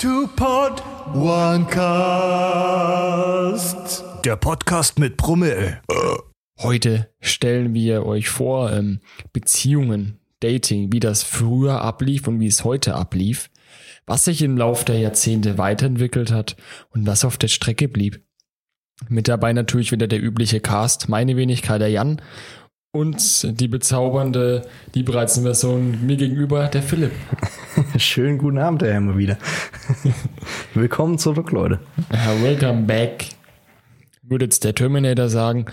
Two Pod One Cast. Der Podcast mit Brummel. Heute stellen wir euch vor ähm, Beziehungen, Dating, wie das früher ablief und wie es heute ablief, was sich im Lauf der Jahrzehnte weiterentwickelt hat und was auf der Strecke blieb. Mit dabei natürlich wieder der übliche Cast, meine Wenigkeit der Jan und die bezaubernde, die bereits Version mir gegenüber, der Philipp. Schönen guten Abend, Herr immer wieder. Willkommen zurück, Leute. Welcome back. Würde jetzt der Terminator sagen.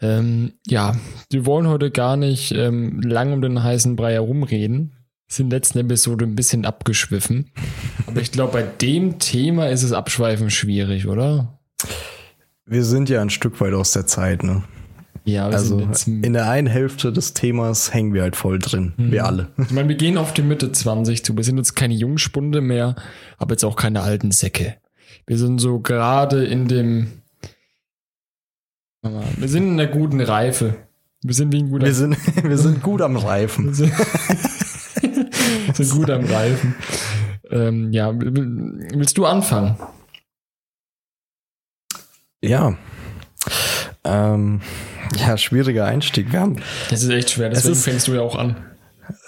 Ähm, ja, wir wollen heute gar nicht ähm, lang um den heißen Brei herumreden. Sind letzten Episode ein bisschen abgeschwiffen. Aber ich glaube, bei dem Thema ist es abschweifen schwierig, oder? Wir sind ja ein Stück weit aus der Zeit, ne? Ja, wir Also in der einen Hälfte des Themas hängen wir halt voll drin. Wir alle. ich meine, wir gehen auf die Mitte 20 zu. Wir sind jetzt keine Jungspunde mehr, aber jetzt auch keine alten Säcke. Wir sind so gerade in dem. Wir sind in der guten Reife. Wir sind wie ein guter Wir sind, wir sind gut am Reifen. sind, sind gut am Reifen. Ähm, ja, willst du anfangen? Ja. Ähm, ja, schwieriger Einstieg. Wir haben, Das ist echt schwer, deswegen ist- fängst du ja auch an.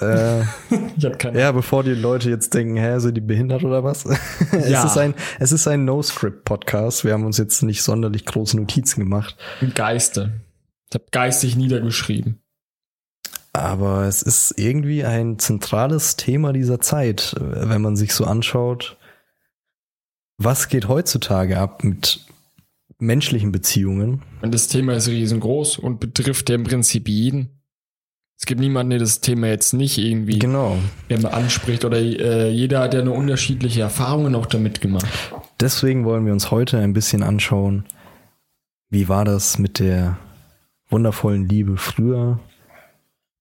äh, Ich keine ja, bevor die Leute jetzt denken, hä, sind die behindert oder was? Ja. es ist ein, es ist ein No-Script-Podcast. Wir haben uns jetzt nicht sonderlich große Notizen gemacht. Geiste. Ich habe geistig niedergeschrieben. Aber es ist irgendwie ein zentrales Thema dieser Zeit, wenn man sich so anschaut, was geht heutzutage ab mit menschlichen Beziehungen. Und das Thema ist riesengroß und betrifft ja im Prinzip jeden. Es gibt niemanden, der das Thema jetzt nicht irgendwie Genau. anspricht oder äh, jeder hat ja eine unterschiedliche Erfahrungen auch damit gemacht. Deswegen wollen wir uns heute ein bisschen anschauen, wie war das mit der wundervollen Liebe früher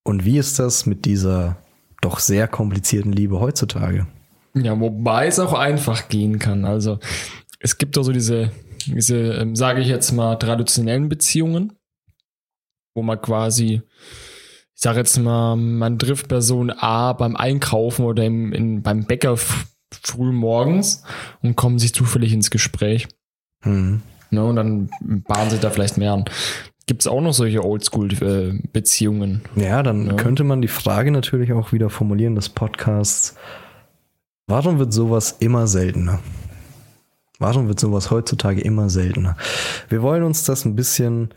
und wie ist das mit dieser doch sehr komplizierten Liebe heutzutage. Ja, wobei es auch einfach gehen kann. Also es gibt doch so diese, diese, ähm, sage ich jetzt mal, traditionellen Beziehungen, wo man quasi, ich sage jetzt mal, man trifft Person A beim Einkaufen oder im, in, beim Bäcker früh morgens und kommen sich zufällig ins Gespräch. Hm. Ne, und dann bahnen sich da vielleicht mehr an. Gibt es auch noch solche Oldschool-Beziehungen? Ja, dann Ja. könnte man die Frage natürlich auch wieder formulieren des Podcasts. Warum wird sowas immer seltener? Warum wird sowas heutzutage immer seltener? Wir wollen uns das ein bisschen,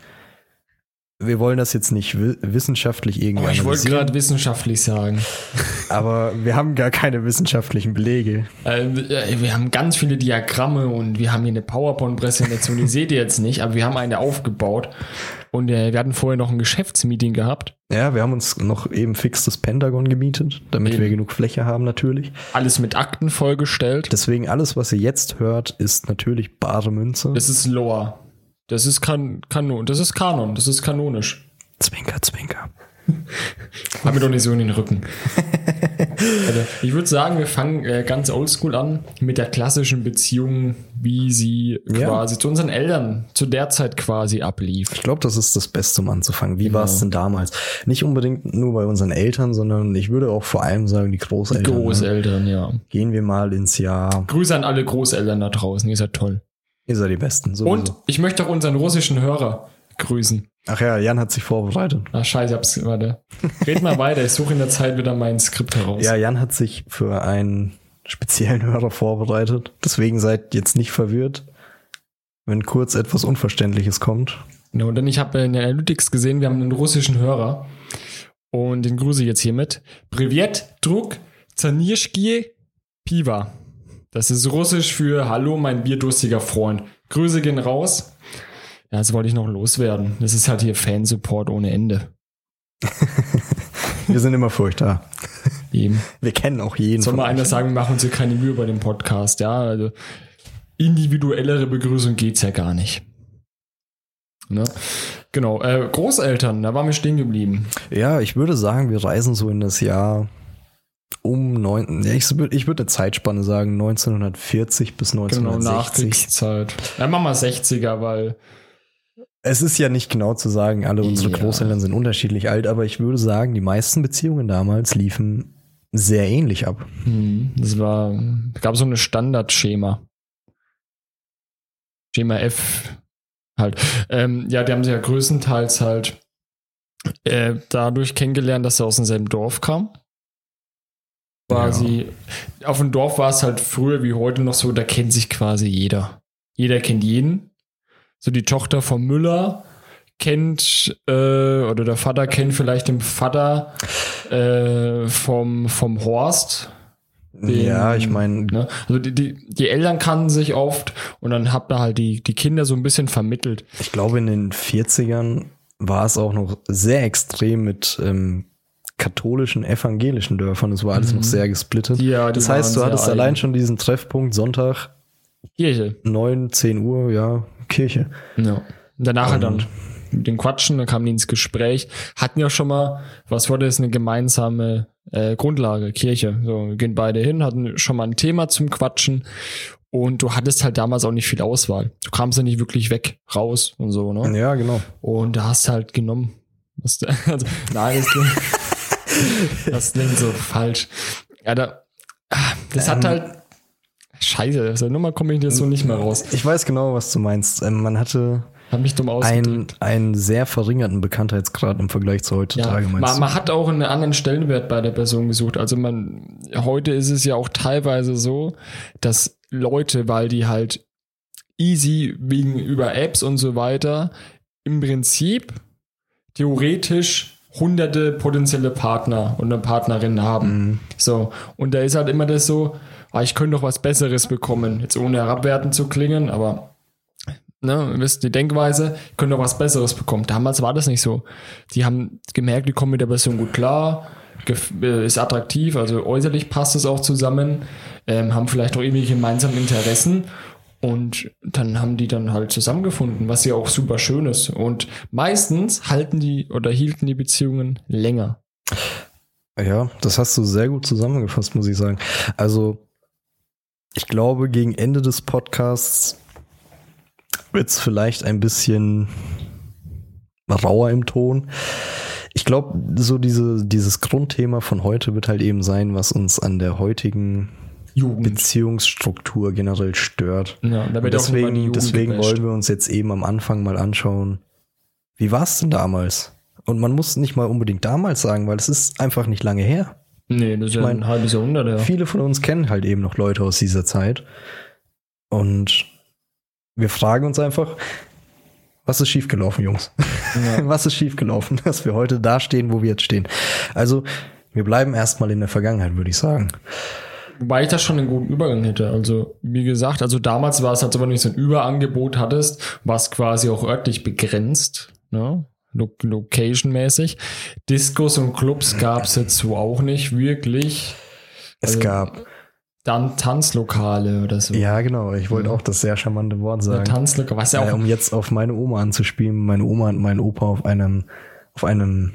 wir wollen das jetzt nicht wi- wissenschaftlich irgendwie Oh, ich wollte gerade wissenschaftlich sagen. aber wir haben gar keine wissenschaftlichen Belege. Äh, äh, wir haben ganz viele Diagramme und wir haben hier eine PowerPoint-Präsentation, die seht ihr jetzt nicht, aber wir haben eine aufgebaut. Und äh, wir hatten vorher noch ein Geschäftsmeeting gehabt. Ja, wir haben uns noch eben fix das Pentagon gemietet, damit Eben. wir genug Fläche haben natürlich. Alles mit Akten vollgestellt. Deswegen alles, was ihr jetzt hört, ist natürlich bare Münze. Das ist Lore. Das ist kan Kanon. Das ist Kanon. Das ist kanonisch. Zwinker, zwinker. Hab mir doch nicht so in den Rücken. also, ich würde sagen, wir fangen äh, ganz oldschool an mit der klassischen Beziehung, wie sie Ja. quasi zu unseren Eltern zu der Zeit quasi ablief. Ich glaube, das ist das Beste, um anzufangen. Wie Genau. war es denn damals? Nicht unbedingt nur bei unseren Eltern, sondern ich würde auch vor allem sagen, die Großeltern. Ne? Großeltern, ja. Gehen wir mal ins Jahr. Grüße an alle Großeltern da draußen, ihr seid toll. Ihr seid die Besten. Sowieso. Und ich möchte auch unseren russischen Hörer grüßen. Ach ja, Jan hat sich vorbereitet. Ach scheiße, ich hab's, warte. Red mal weiter, ich suche in der Zeit wieder mein Skript heraus. Ja, Jan hat sich für einen speziellen Hörer vorbereitet. Deswegen seid jetzt nicht verwirrt, wenn kurz etwas Unverständliches kommt. Genau, denn ich habe in der Analytics gesehen, wir haben einen russischen Hörer. Und den grüße ich jetzt hiermit. Privet, Druck, Zanirschkie, Piva. Das ist russisch für Hallo, mein bierdurstiger Freund. Grüße gehen raus. Ja, das wollte ich noch loswerden. Das ist halt hier Fansupport ohne Ende. Wir sind immer da. Eben. Wir kennen auch jeden. Soll mal einer sagen, wir machen uns hier keine Mühe bei dem Podcast, ja? Also individuellere Begrüßung geht's ja gar nicht. Ne? Genau, äh, Großeltern, da waren wir stehen geblieben. Ja, ich würde sagen, wir reisen so in das Jahr um neun, ja, ich würde ich würde eine Zeitspanne sagen, 1940 bis Genau, 1960. Nachkriegszeit. Ja, machen wir 60er, weil Es ist ja nicht genau zu sagen, alle unsere Ja. Großeltern sind unterschiedlich alt, aber ich würde sagen, die meisten Beziehungen damals liefen sehr ähnlich ab. Hm, Das war, gab so eine Standardschema. Schema F halt. Ähm, ja, die haben sie ja größtenteils halt äh, dadurch kennengelernt, dass sie aus demselben Dorf kamen. Quasi, auf dem Dorf war es halt früher wie heute noch so, da kennt sich quasi jeder. Jeder kennt jeden. So die Tochter vom Müller kennt, äh, oder der Vater kennt vielleicht den Vater äh, vom, vom Horst. Den- ja, ich meine, Ne? Also die, die, die Eltern kannten sich oft und dann habt ihr halt die, die Kinder so ein bisschen vermittelt. ich glaube, in den 40ern war es auch noch sehr extrem mit ähm, katholischen, evangelischen Dörfern. Es war alles noch sehr gesplittet. Mhm. Ja, das heißt, du hattest eigen. allein schon diesen Treffpunkt Sonntag, Kirche. 9, 10 Uhr, ja, Kirche. Ja. Und danach halt Und- dann mit dem Quatschen, dann kamen die ins Gespräch, hatten ja schon mal, was wurde das, eine gemeinsame äh, Grundlage, Kirche. So, wir gehen beide hin, hatten schon mal ein Thema zum Quatschen und du hattest halt damals auch nicht viel Auswahl. Du kamst ja nicht wirklich weg, raus und so, ne? Ja, genau. Und da hast du halt genommen. Was also, nein, das das klingt so falsch. Ja, da, ah, das hat Ähm. halt. Scheiße, aus der Nummer komme ich jetzt so nicht mehr raus. Ich weiß genau, was du meinst. Ähm, man hatte mich dumm einen, ausgedrückt. einen sehr verringerten Bekanntheitsgrad im Vergleich zu Ja, heutzutage, meinst man, man hat auch einen anderen Stellenwert bei der Person gesucht. Also man, heute ist es ja auch teilweise so, dass Leute, weil die halt easy wegen über Apps und so weiter, im Prinzip theoretisch hunderte potenzielle Partner und eine Partnerin haben. Mhm. So, und da ist halt immer das so, ah, ich könnte doch was Besseres bekommen. Jetzt ohne herabwertend zu klingen, aber ne, ihr wisst die Denkweise, ich könnte doch was Besseres bekommen. Damals war das nicht so. Die haben gemerkt, die kommen mit der Person gut klar, äh, ist attraktiv, also äußerlich passt es auch zusammen, ähm, haben vielleicht auch irgendwelche gemeinsamen Interessen und dann haben die dann halt zusammengefunden, was ja auch super schön ist. Und meistens halten die oder hielten die Beziehungen länger. Ja, das hast du sehr gut zusammengefasst, muss ich sagen. Also, ich glaube, gegen Ende des Podcasts wird es vielleicht ein bisschen rauer im Ton. Ich glaube, so diese, dieses Grundthema von heute wird halt eben sein, was uns an der heutigen Jugend. Beziehungsstruktur generell stört. Ja, deswegen, deswegen gebasht. wollen wir uns jetzt eben am Anfang mal anschauen, wie war es denn damals? Und man muss nicht mal unbedingt damals sagen, weil es ist einfach nicht lange her. Nee, das ist ja mein, ein halbes Jahrhundert her. Viele von uns kennen halt eben noch Leute aus dieser Zeit. Und wir fragen uns einfach, was ist schiefgelaufen, Jungs? Ja. Was ist schiefgelaufen, dass wir heute da stehen, wo wir jetzt stehen? Also, wir bleiben erstmal in der Vergangenheit, würde ich sagen. Wobei ich da schon einen guten Übergang hätte. Also, wie gesagt, also damals war es halt so, wenn du nicht so ein Überangebot hattest, war es quasi auch örtlich begrenzt, ne? Lo Location-mäßig. Discos und Clubs gab es jetzt so auch nicht wirklich. Es Also, gab, Dann Tanzlokale oder so. ja genau, ich wollte Ja. auch das sehr charmante Wort sagen. Tanzlokale, was ja Äh, auch. um jetzt auf meine Oma anzuspielen, meine Oma und mein Opa auf einem, auf einem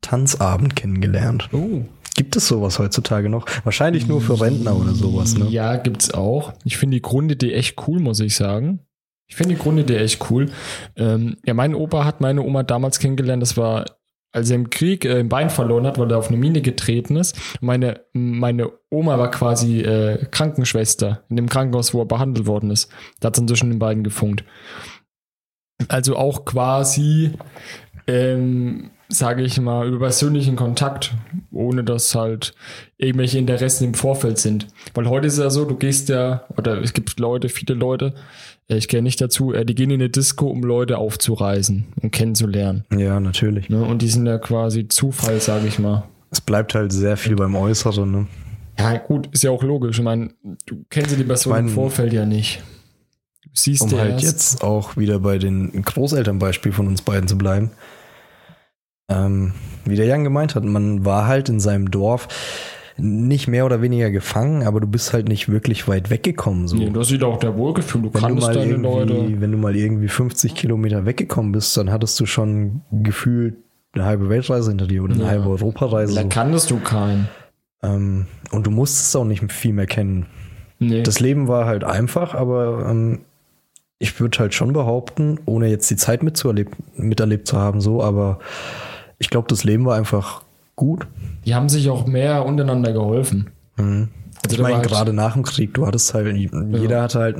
Tanzabend kennengelernt. Oh, Gibt es sowas heutzutage noch? Wahrscheinlich nur für Rentner oder sowas, ne? Ja, gibt's auch. Ich finde die Grundidee echt cool, muss ich sagen. Ich finde die Grundidee echt cool. Ähm, ja, mein Opa hat meine Oma damals kennengelernt. Das war, als er im Krieg äh, ein Bein verloren hat, weil er auf eine Mine getreten ist. Meine, meine Oma war quasi äh, Krankenschwester in dem Krankenhaus, wo er behandelt worden ist. Da hat es dann zwischen den beiden gefunkt. Also auch quasi, ähm, sage ich mal, über persönlichen Kontakt, ohne dass halt irgendwelche Interessen im Vorfeld sind. Weil heute ist es ja so, du gehst ja, oder es gibt Leute, viele Leute, äh, ich kenne nicht dazu, äh, die gehen in eine Disco, um Leute aufzureisen und kennenzulernen. Ja, natürlich. Ne? Und die sind ja quasi Zufall, sage ich mal. Es bleibt halt sehr viel beim Äußeren, ne? Ja, gut, ist ja auch logisch. Ich meine, du kennst ja die Person Ich mein, im Vorfeld ja nicht. Du siehst Um halt erst. jetzt auch wieder bei den Großelternbeispiel von uns beiden zu bleiben. Ähm, wie der Jan gemeint hat, man war halt in seinem Dorf nicht mehr oder weniger gefangen, aber du bist halt nicht wirklich weit weggekommen. So. Nee, das sieht auch der Wohlgefühl. Du wenn, du kannst mal deine Leute. irgendwie, wenn du mal irgendwie 50 Kilometer weggekommen bist, dann hattest du schon gefühlt eine halbe Weltreise hinter dir oder eine Ja. halbe Europareise. Da So. kanntest du keinen. Ähm, und du musstest auch nicht viel mehr kennen. Nee. Das Leben war halt einfach, aber ähm, ich würde halt schon behaupten, ohne jetzt die Zeit mitzuerlebt, miterlebt zu haben, so, aber ich glaube, das Leben war einfach gut. Die haben sich auch mehr untereinander geholfen. Mhm. Also ich da meine, halt- gerade nach dem Krieg, du hattest halt, jeder hatte halt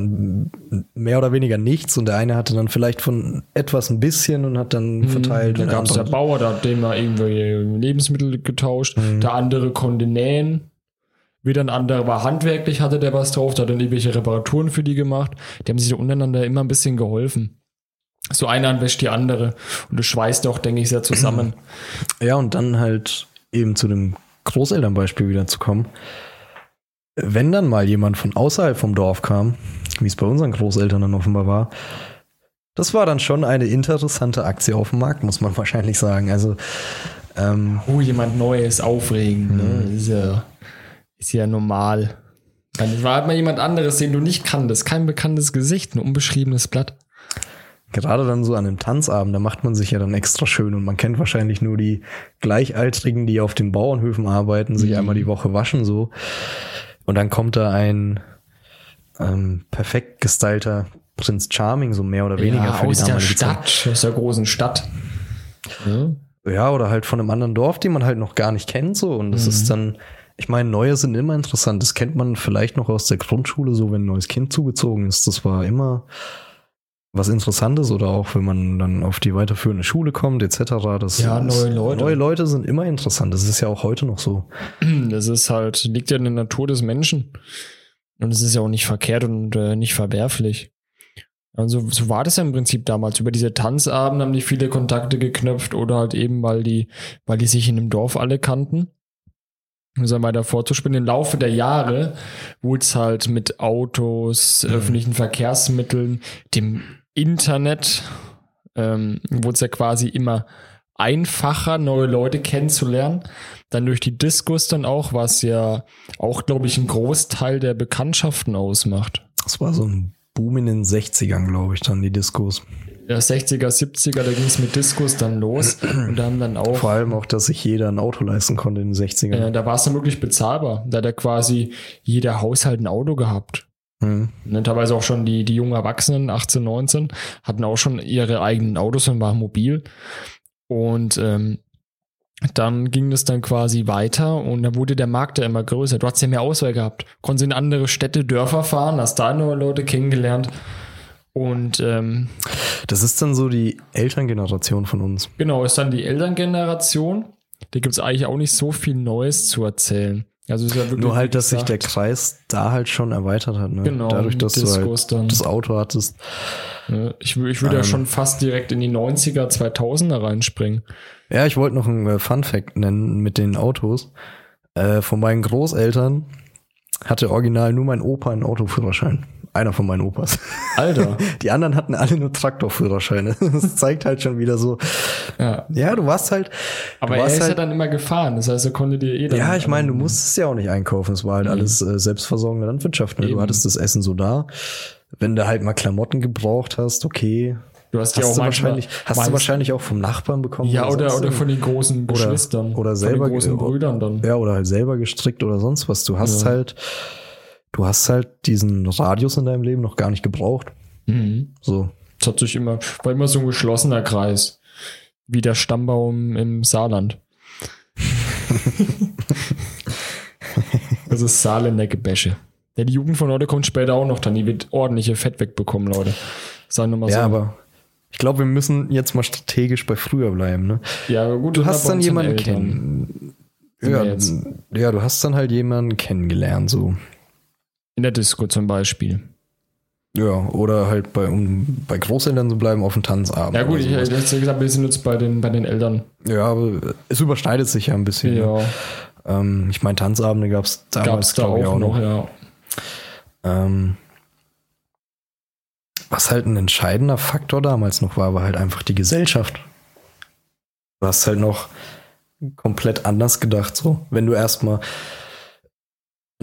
mehr oder weniger nichts und der eine hatte dann vielleicht von etwas ein bisschen und hat dann verteilt. Dann und der gab es der Bauer, da hat dem mal irgendwie Lebensmittel getauscht. Mhm. Der andere konnte nähen. Wieder ein anderer war handwerklich, hatte der was drauf, da hat dann irgendwelche Reparaturen für die gemacht. Die haben sich untereinander immer ein bisschen geholfen. So eine Hand wäscht die andere. Und das schweißt auch, denke ich, sehr zusammen. Ja, und dann halt eben zu dem Großelternbeispiel wieder zu kommen. Wenn dann mal jemand von außerhalb vom Dorf kam, wie es bei unseren Großeltern dann offenbar war, das war dann schon eine interessante Aktie auf dem Markt, muss man wahrscheinlich sagen. Also, ähm, Oh, jemand Neues, aufregend. Mhm. Ne? Ist, ja, ist ja normal. Dann war halt mal jemand anderes, den du nicht kanntest. Kein bekanntes Gesicht, ein unbeschriebenes Blatt. Gerade dann so an einem Tanzabend, da macht man sich ja dann extra schön und man kennt wahrscheinlich nur die Gleichaltrigen, die auf den Bauernhöfen arbeiten, sich Mhm. einmal die Woche waschen so. Und dann kommt da ein ähm, perfekt gestylter Prinz Charming, so mehr oder weniger ja, für aus die der damalige Zeit. Stadt, aus der großen Stadt. Ja. Ja, oder halt von einem anderen Dorf, die man halt noch gar nicht kennt, so. Und das Mhm. ist dann, ich meine, neue sind immer interessant. Das kennt man vielleicht noch aus der Grundschule, so wenn ein neues Kind zugezogen ist. Das war immer was Interessantes oder auch wenn man dann auf die weiterführende Schule kommt, etc. Das Ja, neue Leute. Neue Leute sind immer interessant. Das ist ja auch heute noch so. Das ist halt, liegt ja in der Natur des Menschen. Und es ist ja auch nicht verkehrt und äh, nicht verwerflich. Also so war das ja im Prinzip damals. Über diese Tanzabend haben die viele Kontakte geknöpft oder halt eben, weil die, weil die sich in dem Dorf alle kannten. Um es weiter vorzuspielen, im Laufe der Jahre wurde es halt mit Autos, öffentlichen Verkehrsmitteln, dem Internet, ähm, wurde es ja quasi immer einfacher, neue Leute kennenzulernen. Dann durch die Diskus dann auch, was ja auch, glaube ich, ein Großteil der Bekanntschaften ausmacht. Das war so ein Boom in den 60ern, glaube ich, dann die Diskos. Der 60er, 70er, da ging es mit Diskus dann los und da haben dann auch Vor allem auch, dass sich jeder ein Auto leisten konnte in den 60ern. Äh, da war es dann wirklich bezahlbar. Da hat ja quasi jeder Haushalt ein Auto gehabt. Hm. Und dann teilweise auch schon die, die jungen Erwachsenen, 18, 19, hatten auch schon ihre eigenen Autos und waren mobil. Und ähm, dann ging das dann quasi weiter und dann wurde der Markt ja immer größer. Du hast ja mehr Auswahl gehabt. Konntest in andere Städte, Dörfer fahren, hast da neue Leute kennengelernt. Und ähm, Das ist dann so die Elterngeneration von uns. Genau, ist dann die Elterngeneration. Da gibt es eigentlich auch nicht so viel Neues zu erzählen. Also ist ja wirklich, Nur halt, dass sich der Kreis da halt schon erweitert hat. Ne? Genau, Dadurch, dass mit du halt dann. das Auto hattest. ne, ich, ich würde ja Ähm. schon fast direkt in die 90er, 2000er reinspringen. Ja, ich wollte noch einen äh, Fun Fact nennen mit den Autos. Äh, von meinen Großeltern hatte original nur mein Opa einen Autoführerschein. Einer von meinen Opas. Alter. Die anderen hatten alle nur Traktorführerscheine. Das zeigt halt schon wieder so. ja. Ja, du warst halt. Aber du er warst ist ja halt, dann immer gefahren. Das heißt, er konnte dir eh dann. Ja, ich meine, du ähm, musstest ja auch nicht einkaufen. Es war halt alles äh, selbstversorgende Landwirtschaft. Ne? Du hattest das Essen so da. Wenn du halt mal Klamotten gebraucht hast, okay. Du hast ja Hast, auch du wahrscheinlich, hast du wahrscheinlich auch vom Nachbarn bekommen? Ja, oder, sonst oder von den großen Oder- Geschwistern. oder selber Von den großen Brüdern dann. Ja, oder halt selber gestrickt oder sonst was. Du hast Ja. halt, du hast halt diesen Radius in deinem Leben noch gar nicht gebraucht. Mhm. So. Das hat sich immer, war immer so ein geschlossener Kreis. Wie der Stammbaum im Saarland. das ist Saarländer Gebäsche. Ja, die Jugend von heute kommt später auch noch dann. Die wird ordentliche Fett wegbekommen, Leute. Sagen wir mal Ja, so. aber ich glaube, wir müssen jetzt mal strategisch bei früher bleiben. Ne? ja, gut, Du hast dann jemanden Eltern. kennen. Sind Ja, ja, du hast dann halt jemanden kennengelernt, so. In der Disco zum Beispiel. Ja, oder halt bei, um bei Großeltern zu bleiben, auf dem Tanzabend. Ja gut, ich hätte jetzt gesagt, wir sind jetzt bei den, bei den Eltern. ja, aber es überschneidet sich ja ein bisschen. Ja, Ne? Ähm, ich meine, Tanzabende gab es damals, es da glaube ich, auch noch, ja. Ähm, was halt ein entscheidender Faktor damals noch war, war halt einfach die Gesellschaft. Du hast halt noch komplett anders gedacht, so. Wenn du erstmal,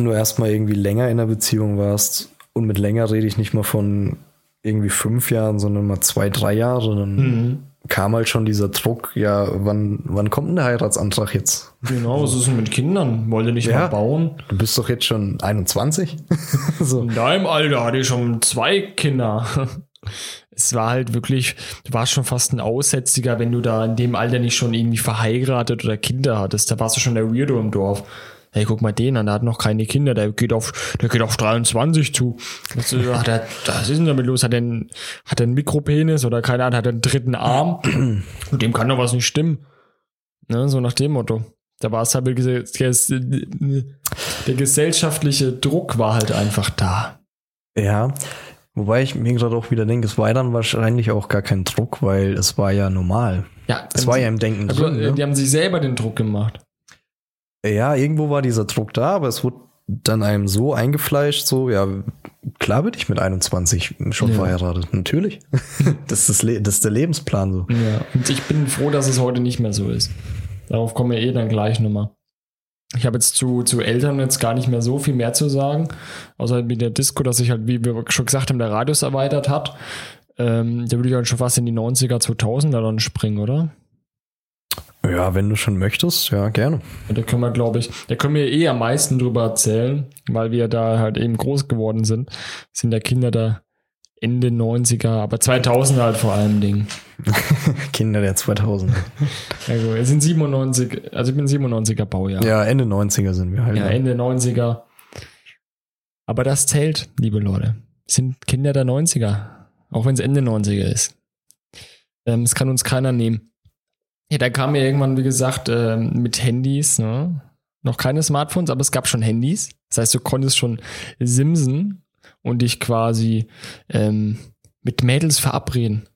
wenn du erstmal irgendwie länger in einer Beziehung warst, und mit länger rede ich nicht mal von irgendwie fünf Jahren, sondern mal zwei, drei Jahre, dann Mhm. kam halt schon dieser Druck, ja, wann, wann kommt denn der Heiratsantrag jetzt? Genau, was ist denn mit Kindern? Wollt ihr nicht Ja. mal bauen? Du bist doch jetzt schon 21? so. In deinem Alter hatte ich schon zwei Kinder. es war halt wirklich, du warst schon fast ein Aussätziger, wenn du da in dem Alter nicht schon irgendwie verheiratet oder Kinder hattest. Da warst du schon der Weirdo im Dorf. Hey, guck mal den an, der hat noch keine Kinder, der geht auf, der geht auf 23 zu. Was, ist- hat er, was ist denn damit los? Hat er einen, hat er einen Mikropenis oder keine Ahnung, hat er einen dritten Arm? Mit dem kann doch was nicht stimmen. Ne, so nach dem Motto. Da war es halt, der gesellschaftliche Druck war halt einfach da. Ja. Wobei ich mir gerade auch wieder denke, es war dann wahrscheinlich auch gar kein Druck, weil es war ja normal. Ja, Es war ja im Denken also, drin. äh, die Ne? haben sich selber den Druck gemacht. Ja, irgendwo war dieser Druck da, aber es wurde dann einem so eingefleischt, so, ja, klar bin ich mit 21 schon Ja. verheiratet. Natürlich. das, ist das, das ist der Lebensplan so. Ja, und ich bin froh, dass es heute nicht mehr so ist. Darauf kommen wir eh dann gleich nochmal. Ich habe jetzt zu, zu Eltern jetzt gar nicht mehr so viel mehr zu sagen, außer mit der Disco, dass sich halt, wie wir schon gesagt haben, der Radius erweitert hat. Ähm, da würde ich halt schon fast in die 90er, 2000er dann springen, oder? Ja, wenn du schon möchtest, ja, gerne. Ja, Da können wir, glaube ich, da können wir eh am meisten drüber erzählen, weil wir da halt eben groß geworden sind. Sind ja Kinder da Ende 90er, aber 2000er halt vor allem Ding. Kinder der 2000er. Also, es sind 97, also ich bin 97er Baujahr. Ja, Ende 90er sind wir halt. Ja? Ende 90er. Aber das zählt, liebe Leute. Sind Kinder der 90er. Auch wenn es Ende 90er ist. Ähm, das kann uns keiner nehmen. Ja, da kam ja irgendwann, wie gesagt, ähm, mit Handys, ne? Noch keine Smartphones, aber es gab schon Handys. Das heißt, du konntest schon simsen und dich quasi ähm, mit Mädels verabreden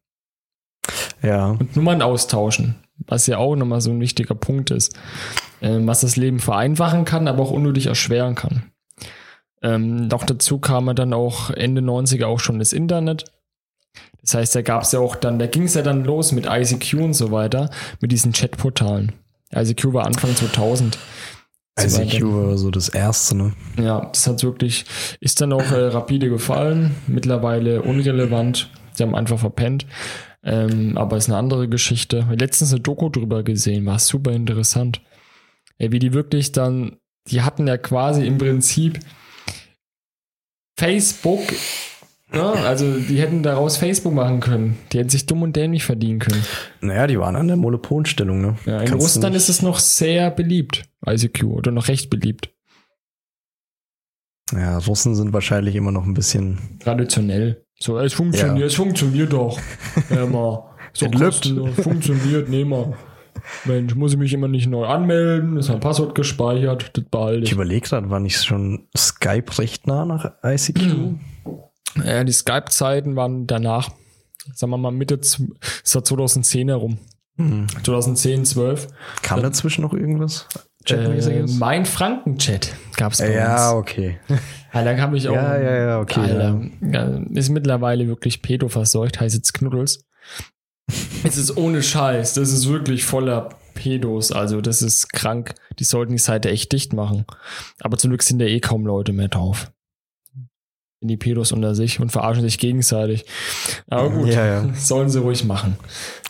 ja. und Nummern austauschen, was ja auch nochmal so ein wichtiger Punkt ist, ähm, was das Leben vereinfachen kann, aber auch unnötig erschweren kann. Ähm, noch dazu kam dann auch Ende 90er auch schon das Internet. Das heißt, da gab es ja auch dann, da ging es ja dann los mit ICQ und so weiter, mit diesen Chatportalen. ICQ war Anfang 2000. So ICQ weiter. war so das erste, ne? Ja, das hat wirklich, ist dann auch äh, rapide gefallen, mittlerweile unrelevant. Sie haben einfach verpennt. Ähm, aber ist eine andere Geschichte. Letztens eine Doku drüber gesehen, war super interessant. Ey, wie die wirklich dann, die hatten ja quasi im Prinzip Facebook, ja, also die hätten daraus Facebook machen können. Die hätten sich dumm und dämlich verdienen können. Naja, die waren an der Monopolstellung, ne? Ja, in Kannst Russland ist es noch sehr beliebt, ICQ, oder noch recht beliebt. Ja, Russen sind wahrscheinlich immer noch ein bisschen. Traditionell. So, es funktioniert, Ja. es funktioniert doch. Mal. So kostenlos. Funktioniert, nehmen wir. Mensch, muss ich mich immer nicht neu anmelden, ist mein Passwort gespeichert, das behalte Ich ich. überlege gerade, war nicht schon Skype recht nah nach ICQ? Ja, die Skype-Zeiten waren danach, sagen wir mal Mitte, ja 2010 herum. Hm. 2010, 12. Kam dazwischen noch irgendwas? Äh, mein Franken-Chat gab es bei ja, uns. okay. Ja, dann habe ich auch. Ja, ja, ja, okay, Alter, ja, ist mittlerweile wirklich Pedo verseucht, heißt jetzt Knuddels. es ist ohne Scheiß, das ist wirklich voller Pedos, also das ist krank. Die sollten die Seite echt dicht machen. Aber zum Glück sind da eh kaum Leute mehr drauf. Sind die Pedos unter sich und verarschen sich gegenseitig. Aber gut, Ja, ja. sollen sie ruhig machen.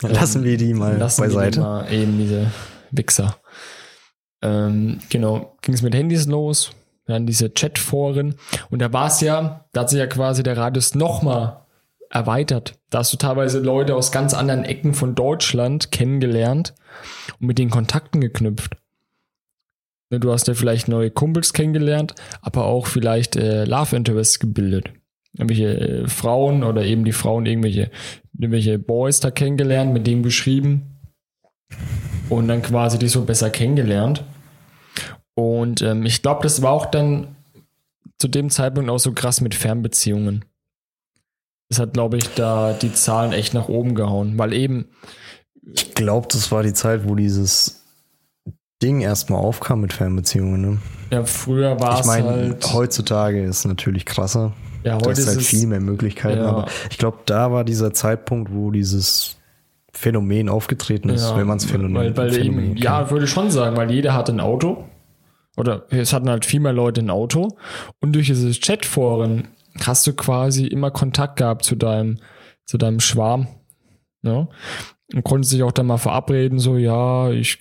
Lassen wir die mal Lassen wir die beiseite. mal eben diese Wichser. Ähm, genau, ging es mit Handys los, dann diese Chatforen und da war es ja, da hat sich ja quasi der Radius nochmal erweitert. Da hast du teilweise Leute aus ganz anderen Ecken von Deutschland kennengelernt und mit den Kontakten geknüpft. Ne, Du hast ja vielleicht neue Kumpels kennengelernt, aber auch vielleicht äh, Love Interests gebildet. Irgendwelche äh, Frauen oder eben die Frauen irgendwelche, irgendwelche Boys da kennengelernt, mit denen geschrieben und dann quasi die so besser kennengelernt. Und ähm, ich glaube, das war auch dann zu dem Zeitpunkt auch so krass mit Fernbeziehungen. Das hat, glaube ich, da die Zahlen echt nach oben gehauen, weil eben, Ich glaube, das war die Zeit, wo dieses Ding erstmal aufkam mit Fernbeziehungen. Ne? ja, früher war Ich es meine, halt. heutzutage ist natürlich krasser. ja, Da heute ist halt viel mehr Möglichkeiten. Ja. Aber ich glaube, da war dieser Zeitpunkt, wo dieses Phänomen aufgetreten ist, Ja, wenn man es Phänomen, weil, weil Phänomen eben. Ja, würde ich schon sagen, weil jeder hat ein Auto. Oder es hatten halt viel mehr Leute ein Auto. Und durch diese Chatforen hast du quasi immer Kontakt gehabt zu deinem, zu deinem Schwarm. Ne? Und konnte sich auch dann mal verabreden, so, ja, ich,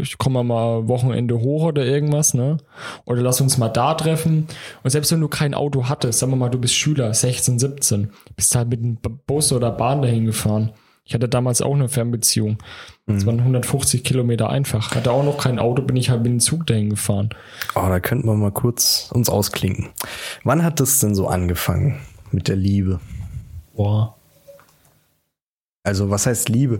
ich komme mal Wochenende hoch oder irgendwas, ne? Oder lass uns mal da treffen. Und selbst wenn du kein Auto hattest, sagen wir mal, du bist Schüler, 16, 17, bist halt mit einem Bus oder Bahn dahin gefahren. Ich hatte damals auch eine Fernbeziehung. Das waren 150 Kilometer einfach. Hatte auch noch kein Auto, bin ich halt mit dem Zug dahin gefahren. Oh, da könnten wir mal kurz uns ausklinken. Wann hat das denn so angefangen mit der Liebe? Boah. Also was heißt Liebe?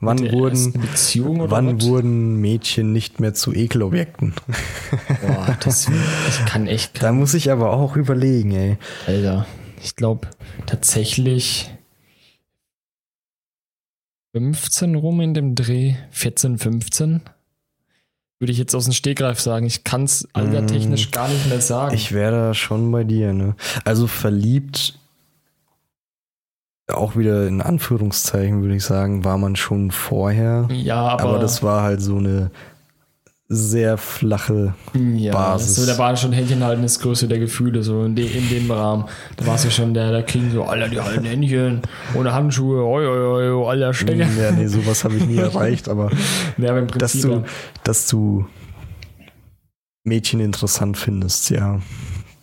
Wann Der wurden Beziehung oder wann was? wurden Mädchen nicht mehr zu Ekelobjekten? Boah, das, ich kann echt Da muss ich aber auch überlegen, ey. Alter, ich glaube tatsächlich 15 rum in dem Dreh, 14, 15. Würde ich jetzt aus dem Stegreif sagen. Ich kann es altertechnisch gar nicht mehr sagen. Ich wäre da schon bei dir, ne? Also verliebt, auch wieder in Anführungszeichen würde ich sagen, war man schon vorher. ja, aber, Aber, das war halt so eine sehr flache. ja, Basis. So, da war schon Händchen halten das Größte der Gefühle, so in, de, in dem Rahmen. Da warst du schon der, der King, so, Alter, die halten Händchen, ohne Handschuhe, oi, oi, oi, alter Stecker. Ja, nee, sowas habe ich nie erreicht, aber Ja, aber dass du, dass du Mädchen interessant findest, ja.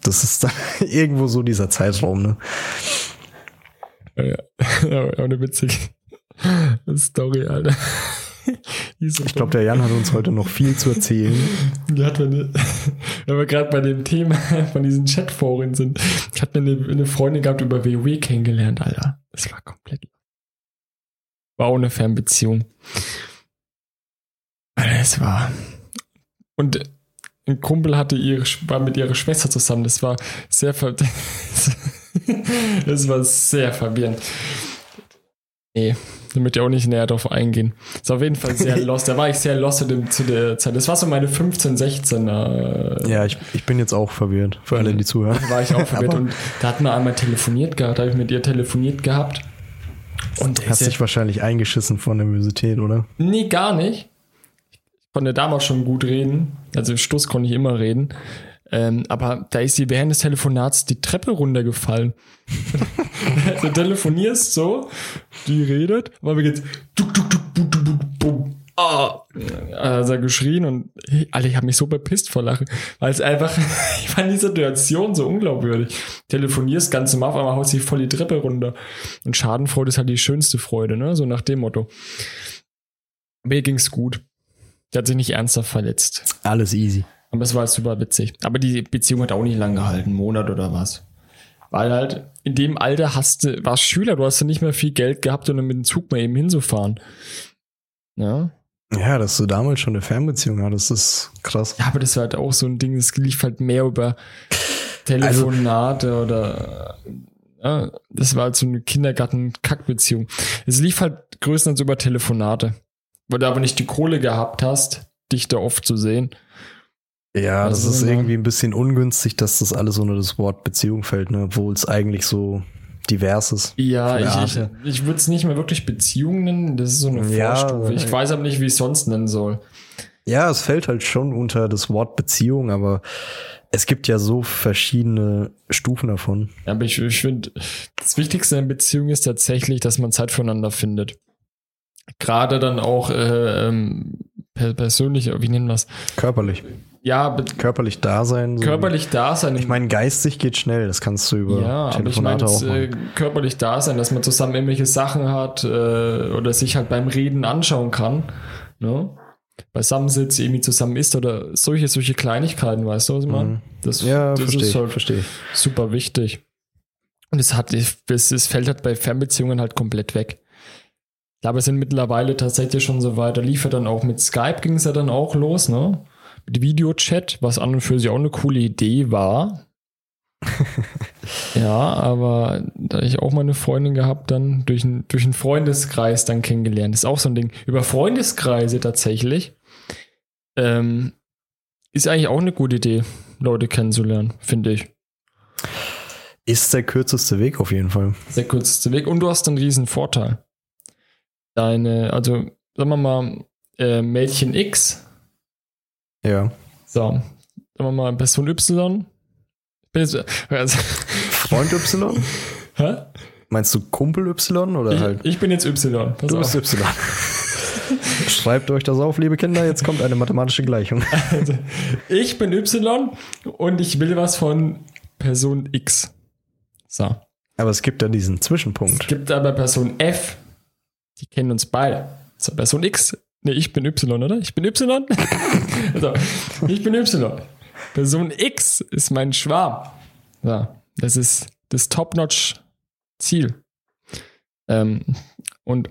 Das ist dann irgendwo so dieser Zeitraum, ne? Ja, ja, ja, eine witzige Story, Alter. Ich glaube, der Jan hat uns heute noch viel zu erzählen. Die hat meine, wenn wir gerade bei dem Thema von diesen Chatforen sind, ich hatte eine, eine Freundin gehabt über WoW kennengelernt, Alter. Das war komplett. War auch eine Fernbeziehung. Alter, es war. Und ein Kumpel hatte ihre, war mit ihrer Schwester zusammen. Das war sehr ver Das war sehr verwirrend. Nee, damit ja auch nicht näher drauf eingehen. Ist auf jeden Fall sehr lost. Da war ich sehr lost zu, dem, zu der Zeit. Das war so meine 15, 16er. Ja, ich, ich bin jetzt auch verwirrt, für alle, die zuhören. war ich auch verwirrt. Und da hatten wir einmal telefoniert gehabt, da habe ich mit ihr telefoniert gehabt. Und hast dich wahrscheinlich eingeschissen vor Nervosität, oder? Nee, gar nicht. Ich konnte damals schon gut reden. Also Stuss konnte ich immer reden. Ähm, aber da ist sie während des Telefonats die Treppe runtergefallen. du telefonierst so, die redet, aber geht's tuk, tuk, tuk, bum, bum, bum, bum. Ah, also geschrien und Alter, ich habe mich so bepisst vor Lachen, weil es einfach, ich fand die Situation so unglaubwürdig. Telefonierst ganz normal, auf einmal haut sich voll die Treppe runter. Und Schadenfreude ist halt die schönste Freude, ne? So nach dem Motto. Mir ging's gut. Der hat sich nicht ernsthaft verletzt. Alles easy. Aber es war halt super witzig. Aber die Beziehung hat auch nicht lang gehalten, einen Monat oder was. Weil halt in dem Alter hast du, warst Schüler, du hast ja nicht mehr viel Geld gehabt, um mit dem Zug mal eben hinzufahren. Ja. Ja, dass du damals schon eine Fernbeziehung hattest, ist krass. Ja, aber das war halt auch so ein Ding, das lief halt mehr über Telefonate oder ja, das war halt so eine Kindergarten-Kackbeziehung. Es lief halt größtenteils über Telefonate. Weil du aber nicht die Kohle gehabt hast, dich da oft zu sehen. Ja, das ist man- irgendwie ein bisschen ungünstig, dass das alles unter das Wort Beziehung fällt, ne? obwohl es eigentlich so divers ist. Ja, ich, ich, ich würde es nicht mehr wirklich Beziehung nennen. Das ist so eine Ja, Vorstufe. Ich äh, weiß aber nicht, wie ich es sonst nennen soll. Ja, es fällt halt schon unter das Wort Beziehung, aber es gibt ja so verschiedene Stufen davon. Ja, Aber ich, ich finde, das Wichtigste in Beziehung ist tatsächlich, dass man Zeit füreinander findet. Gerade dann auch äh, ähm, per persönlich, wie nennen wir das? Körperlich. Ja, Körperlich da sein. So. körperlich da sein. Ich meine, geistig geht schnell, das kannst du über ja, aber ich meine, Telefonate auch äh, machen. körperlich da sein, dass man zusammen irgendwelche Sachen hat äh, oder sich halt beim Reden anschauen kann. Ne? Beisammen sitzt, irgendwie zusammen isst oder solche, solche Kleinigkeiten, weißt du, was ich meine? Mhm. Das, Ja, das verstehe ist halt verstehe super wichtig. Und es hat, es, fällt halt bei Fernbeziehungen halt komplett weg. Ich glaube, wir sind mittlerweile tatsächlich schon so weit. Da lief ja dann auch mit Skype ging es ja dann auch los, ne? Videochat, was an und für sich auch eine coole Idee war. ja, aber da ich auch mal eine Freundin gehabt, dann durch, ein, durch einen Freundeskreis dann kennengelernt. ist auch so ein Ding. Über Freundeskreise tatsächlich. Ähm, ist eigentlich auch eine gute Idee, Leute kennenzulernen, finde ich. Ist der kürzeste Weg auf jeden Fall. der kürzeste Weg. Und du hast einen riesen Vorteil. Deine, also, sagen wir mal, äh, Mädchen X, Ja. so, sagen wir mal, Person Y. Jetzt, also, Freund Y? hä? Meinst du Kumpel Y oder Ich, halt? ich bin jetzt Y. Pass Du auf. bist Y. Schreibt euch das auf, liebe Kinder. Jetzt kommt eine mathematische Gleichung. Ich bin Y und ich will was von Person X. So. Aber es gibt ja diesen Zwischenpunkt. Es gibt aber Person F, die kennen uns beide. So, Person X, ne, ich bin Y, oder? Ich bin Y. so, ich bin Y. Person X ist mein Schwarm. So, das ist das Top-Notch-Ziel. Ähm, und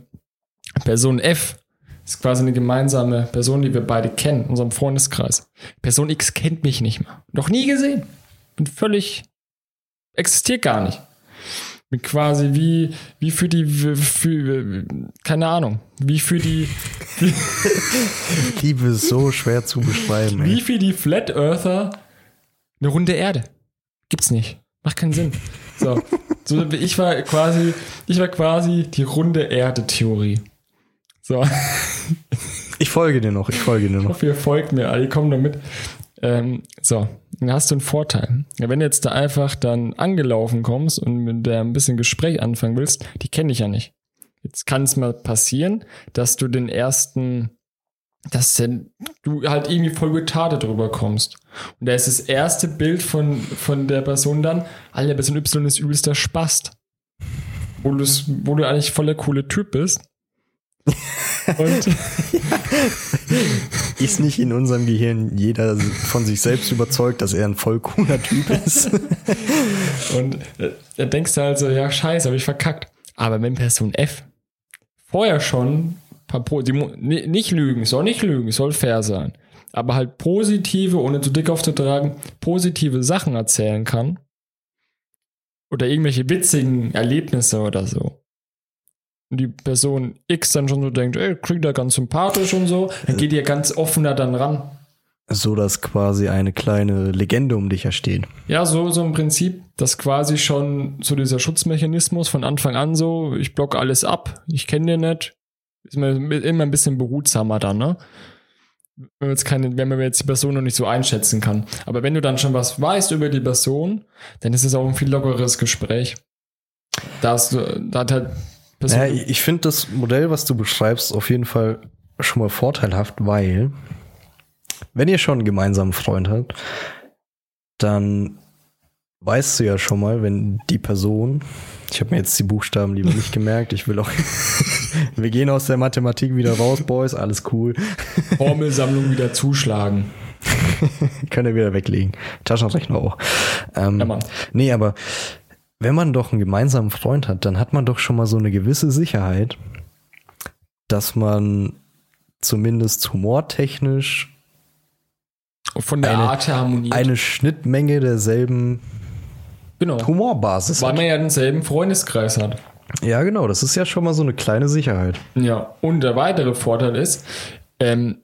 Person F ist quasi eine gemeinsame Person, die wir beide kennen, in unserem Freundeskreis. Person X kennt mich nicht mehr. Noch nie gesehen. Bin völlig, existiert gar nicht. Quasi wie, wie für die, für, keine Ahnung, wie für die, Liebe ist so schwer zu beschreiben. wie Ey. für die Flat Earther eine runde Erde. Gibt's nicht. Macht keinen Sinn. So. so ich war quasi, ich war quasi die runde Erde-Theorie. So. Ich folge dir noch, ich folge dir Ich noch. hoffe, ihr folgt mir alle, kommt damit. Ähm, so, dann hast du einen Vorteil. Wenn du jetzt da einfach dann angelaufen kommst und mit der ein bisschen Gespräch anfangen willst, die kenne ich ja nicht. Jetzt kann es mal passieren, dass du den ersten, dass denn du halt irgendwie voll getartet drüber kommst. Und da ist das erste Bild von, von der Person dann, alle Person Y ist übelster Spast. Wo, wo du eigentlich voll der coole Typ bist. Und Ist nicht in unserem Gehirn jeder von sich selbst überzeugt, dass er ein voll cooler Typ ist? Und äh, da denkst du halt so, ja, scheiße, habe ich verkackt. Aber wenn Person F vorher schon ein paar po die, nicht lügen, soll nicht lügen, soll fair sein, aber halt positive, ohne zu dick aufzutragen, positive Sachen erzählen kann oder irgendwelche witzigen Erlebnisse oder so. Die Person X dann schon so denkt, ey, klingt ja ganz sympathisch und so, dann geht ihr ganz offener dann ran. so, dass quasi eine kleine Legende um dich entsteht. Ja, so, so im Prinzip, dass quasi schon so dieser Schutzmechanismus von Anfang an so, ich block alles ab, ich kenne den nicht, ist man immer ein bisschen behutsamer dann, ne? Wenn man, jetzt keine, wenn man jetzt die Person noch nicht so einschätzen kann. Aber wenn du dann schon was weißt über die Person, dann ist es auch ein viel lockeres Gespräch. Da hast du, da hat halt Person, Ja, ich finde das Modell, was du beschreibst, auf jeden Fall schon mal vorteilhaft, weil wenn ihr schon einen gemeinsamen Freund habt, dann weißt du ja schon mal, wenn die Person, ich habe mir jetzt die Buchstaben lieber nicht gemerkt, ich will auch, wir gehen aus der Mathematik wieder raus, Boys, alles cool, Formelsammlung wieder zuschlagen. könnt ihr wieder weglegen. Taschenrechner auch. Ähm, Ja. Nee, aber wenn man doch einen gemeinsamen Freund hat, dann hat man doch schon mal so eine gewisse Sicherheit, dass man zumindest humortechnisch von der Eine- Art harmoniert. eine Schnittmenge derselben genau. Humorbasis Weil hat. man ja denselben Freundeskreis hat. Ja, genau, das ist ja schon mal so eine kleine Sicherheit. Ja, und der weitere Vorteil ist, ähm,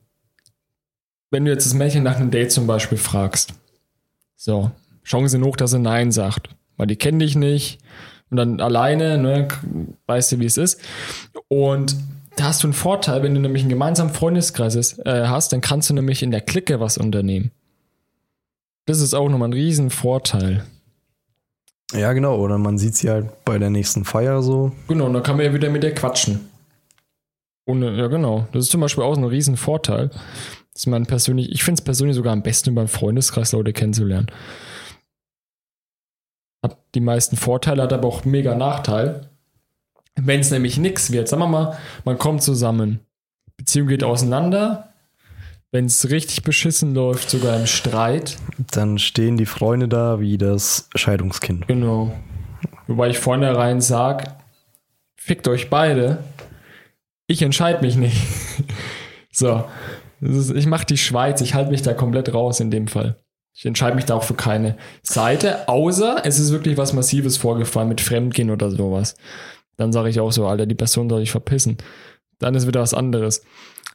wenn du jetzt das Mädchen nach einem Date zum Beispiel fragst, so, Chance hoch, dass er Nein sagt, weil die kennen dich nicht und dann alleine, ne, weißt du, wie es ist. Und da hast du einen Vorteil, wenn du nämlich einen gemeinsamen Freundeskreis ist, äh, hast, dann kannst du nämlich in der Clique was unternehmen. Das ist auch nochmal ein riesen Vorteil. Ja, genau, oder man sieht sie halt bei der nächsten Feier so. Genau, und dann kann man ja wieder mit der quatschen. Ohne, ja, genau. Das ist zum Beispiel auch ein riesen Vorteil. Dass man persönlich, ich finde es persönlich sogar am besten, beim Freundeskreis Leute kennenzulernen. Hat die meisten Vorteile, hat aber auch mega Nachteil. Wenn es nämlich nichts wird, sagen wir mal, man kommt zusammen, Beziehung geht auseinander, wenn es richtig beschissen läuft, sogar im Streit, Dann stehen die Freunde da wie das Scheidungskind. Genau. Wobei ich vornherein sage, fickt euch beide. Ich entscheide mich nicht. so. Ist, ich mache die Schweiz, ich halte mich da komplett raus in dem Fall. Ich entscheide mich da auch für keine Seite, außer es ist wirklich was Massives vorgefallen mit Fremdgehen oder sowas. Dann sage ich auch so, Alter, die Person soll sich verpissen. Dann ist wieder was anderes.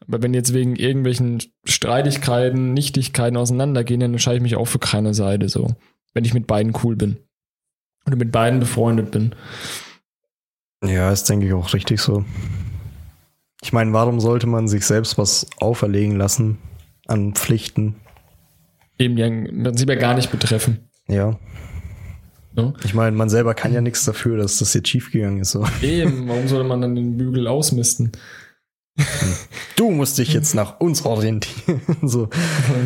Aber wenn jetzt wegen irgendwelchen Streitigkeiten, Nichtigkeiten auseinandergehen, dann entscheide ich mich auch für keine Seite so. Wenn ich mit beiden cool bin. Oder mit beiden befreundet bin. Ja, ist denke ich auch richtig so. Ich meine, warum sollte man sich selbst was auferlegen lassen an Pflichten? Eben einen im Prinzip ja gar nicht betreffen. Ja. Ne? Ich meine, man selber kann ja nichts dafür, dass das jetzt schiefgegangen ist. So. Eben, warum sollte man dann den Bügel ausmisten? Du musst dich jetzt nach uns orientieren. so.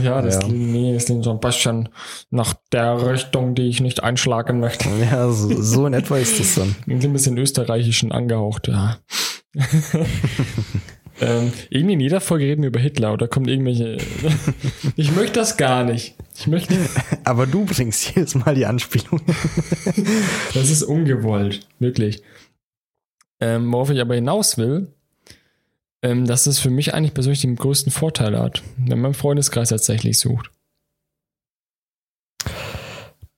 Ja, das, Ja. Nee, das klingt so ein bisschen nach der Richtung, die ich nicht einschlagen möchte. Ja, so, so in etwa ist das dann. Klingt ein bisschen österreichischen angehaucht, ja. ähm, irgendwie in jeder Folge reden wir über Hitler oder kommt irgendwelche. ich möchte das gar nicht. Ich möchte. Aber du bringst jedes Mal die Anspielung. Das ist ungewollt, wirklich. Ähm, worauf ich aber hinaus will, ähm, dass es für mich eigentlich persönlich den größten Vorteil hat, wenn man Freundeskreis tatsächlich sucht.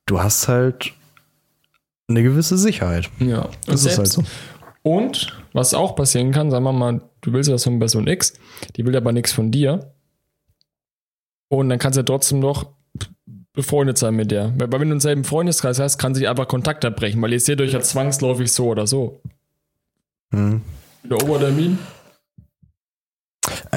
Du hast halt eine gewisse Sicherheit. Ja, und Das ist halt selbst- so. Und was auch passieren kann, sagen wir mal, du willst was von Person X, die will aber nichts von dir. Und dann kannst du ja trotzdem noch befreundet sein mit der. Weil wenn du einen selben Freundeskreis hast, kann sich einfach Kontakt abbrechen, weil ihr seht euch ja zwangsläufig so oder so. Mhm. Der Obertermin.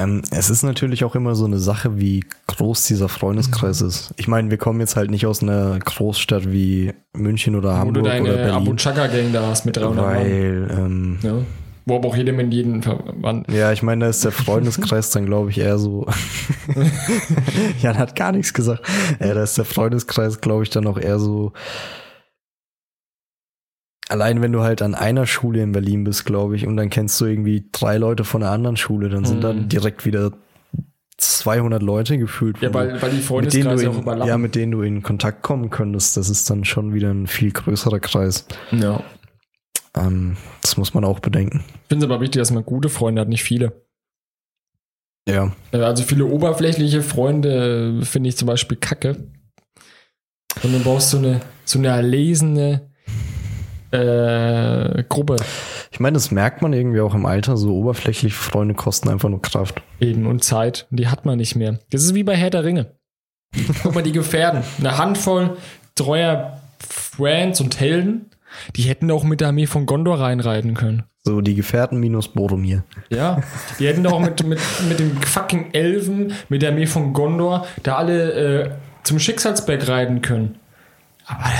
Ähm, es ist natürlich auch immer so eine Sache, wie groß dieser Freundeskreis ist. Ich meine, wir kommen jetzt halt nicht aus einer Großstadt wie München oder Wo du Hamburg oder deine Abu Berlin. Chaka-Gang da hast mit 300 Mann. Weil, ähm, Ja. Wo aber auch jeder mit jedem verwandt. ja, ich meine, da ist der Freundeskreis dann, glaube ich, eher so. Jan hat gar nichts gesagt. Ja, da ist der Freundeskreis, glaube ich, dann auch eher so. Allein wenn du halt an einer Schule in Berlin bist, glaube ich, und dann kennst du irgendwie drei Leute von einer anderen Schule, dann sind Mhm. dann direkt wieder 200 Leute gefühlt. Ja, du- weil, weil die Freundeskreise du auch in, überlappen. ja, mit denen du in Kontakt kommen könntest, das ist dann schon wieder ein viel größerer Kreis. ja. Ähm, das muss man auch bedenken. Ich finde es aber wichtig, dass man gute Freunde hat, nicht viele. Ja. Äh, Also viele oberflächliche Freunde äh, finde ich zum Beispiel kacke. Und du brauchst so eine, so eine erlesene äh, Gruppe Ich meine, das merkt man irgendwie auch im Alter, so oberflächliche Freunde kosten einfach nur Kraft. eben und Zeit. Und die hat man nicht mehr. Das ist wie bei Herr der Ringe. Guck mal, die Gefährden. Eine Handvoll treuer Friends und Helden, die hätten auch mit der Armee von Gondor reinreiten können. So die Gefährten minus Boromir. Ja, die hätten doch auch mit, mit, mit den fucking Elfen, mit der Armee von Gondor, da alle äh, zum Schicksalsberg reiten können. Aber,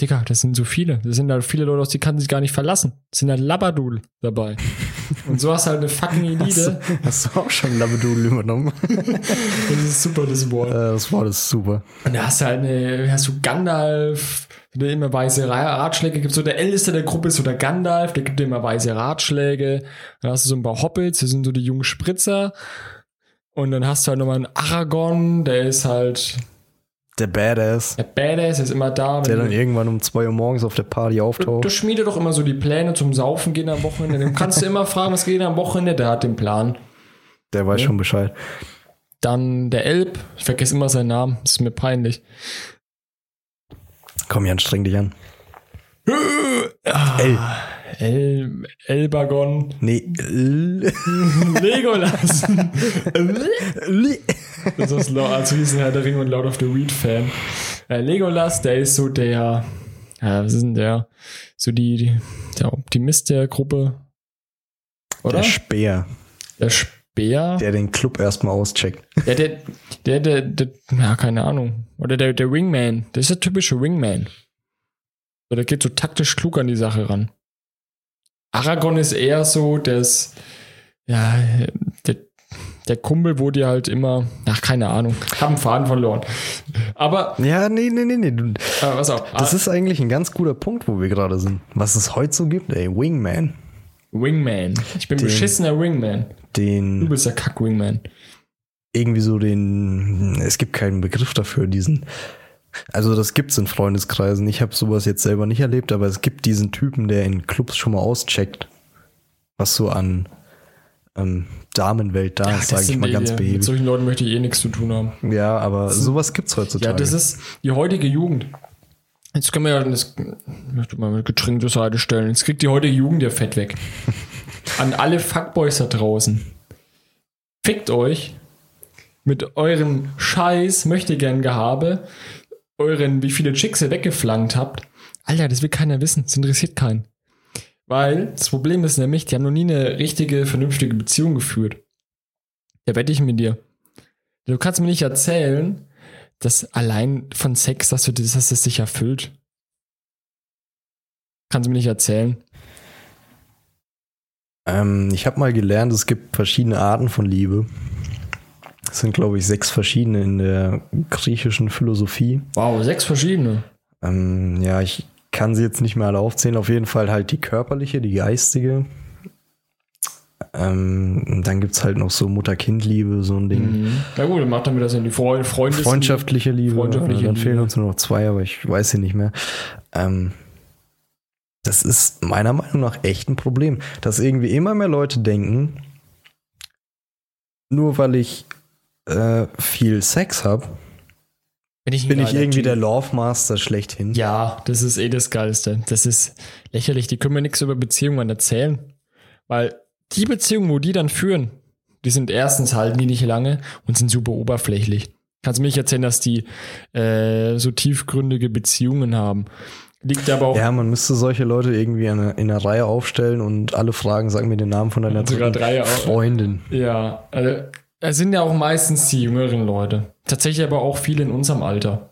Digga, das sind so viele. Das sind halt viele Leute, die kann sich gar nicht verlassen. Es sind halt Labadul dabei. Und so hast du halt eine fucking Hast Elite. du, hast du auch schon Labedul übernommen? Das ist super, das Äh, Wort. das war das super. Und da hast du halt eine, hast du Gandalf, der immer weise Ra- Ratschläge gibt. So der älteste der Gruppe ist so der Gandalf, der gibt dir immer weise Ratschläge. Dann hast du so ein paar Hobbits, das sind so die jungen Spritzer. Und dann hast du halt nochmal einen Aragorn, der ist halt Der Badass, der Badass, ist immer da. der dann du, irgendwann um 2 Uhr morgens auf der Party du, auftaucht. du schmiede doch immer so die Pläne zum Saufen gehen am Wochenende. Dann kannst du immer fragen, was geht am Wochenende, der hat den Plan. Der weiß Ja. schon Bescheid. Dann der Elb, ich vergesse immer seinen Namen, das ist mir peinlich. Komm, Jan, streng dich an. Ah, El. El, Elbagon. Nee. Legolas. Das ist laut, als riesen Herr der Ringe und Lord of the Weed Fan. Äh, Legolas, der ist so der, ja, was ist denn der? So die, die der Optimist der Gruppe. Oder? Der Speer, Der Speer. der den Club erstmal auscheckt. Der, der, der, der, der, ja, keine Ahnung. Oder der, der Wingman. Das ist der typische Wingman. So, der geht so taktisch klug an die Sache ran. Aragorn ist eher so, das, ja, der, der Kumpel, dir halt immer, ach, keine Ahnung, hab einen Faden verloren. Aber, Ja, nee, nee, nee, nee. Du- äh, pass auf, Das ah, ist eigentlich ein ganz guter Punkt, wo wir gerade sind. Was es heute so gibt, ey, Wingman. Wingman. Ich bin Den- beschissener Wingman. Du Den, bist der Kack-Wingman. irgendwie so den, es gibt keinen Begriff dafür, diesen, also das gibt's in Freundeskreisen. Ich habe sowas jetzt selber nicht erlebt, aber es gibt diesen Typen, der in Clubs schon mal auscheckt, was so an ähm, Damenwelt da ist, sage ich mal die- ganz Mit behäbig. solchen Leuten möchte ich eh nichts zu tun haben. Ja, aber sowas gibt's heutzutage. Ja, das ist die heutige Jugend. Jetzt können wir ja das mal mit Getränk zur Seite stellen. Jetzt kriegt die heutige Jugend ja Fett weg. An alle Fuckboys da draußen. Fickt euch mit eurem Scheiß möchte gern Gehabe, euren, wie viele Chicks ihr weggeflankt habt. Alter, das will keiner wissen. Das interessiert keinen. Weil das Problem ist nämlich, die haben noch nie eine richtige, vernünftige Beziehung geführt. Da wette ich mit dir. Du kannst mir nicht erzählen, dass allein von Sex, dass du das, dass es sich erfüllt. Kannst du mir nicht erzählen? Ähm, ich habe mal gelernt, es gibt verschiedene Arten von Liebe. Es sind, glaube ich, sechs verschiedene in der griechischen Philosophie. Wow, sechs verschiedene. Ähm, ja, ich kann sie jetzt nicht mehr alle aufzählen. Auf jeden Fall halt die körperliche, die geistige. Ähm, dann gibt es halt noch so Mutter-Kind-Liebe, so ein Ding. Mhm. Na gut, dann macht damit das in die Freund Freundschaftliche Liebe. Freundschaftliche dann Liebe. fehlen uns nur noch zwei, aber ich weiß sie nicht mehr. Ähm, das ist meiner Meinung nach echt ein Problem, dass irgendwie immer mehr Leute denken, nur weil ich äh, viel Sex habe, Bin ich, bin ich irgendwie Typ. der Love Master schlechthin. Ja, das ist eh das Geilste. Das ist lächerlich. Die können mir nichts über Beziehungen erzählen. Weil die Beziehungen, wo die dann führen, die sind erstens halten die nicht lange und sind super oberflächlich. Kannst du mir nicht erzählen, dass die äh, so tiefgründige Beziehungen haben? Liegt aber auch Ja, man müsste solche Leute irgendwie in einer, in einer Reihe aufstellen und alle Fragen, sagen mir den Namen von deiner. Freundin. Ja, also, es sind ja auch meistens die jüngeren Leute. Tatsächlich aber auch viele in unserem Alter.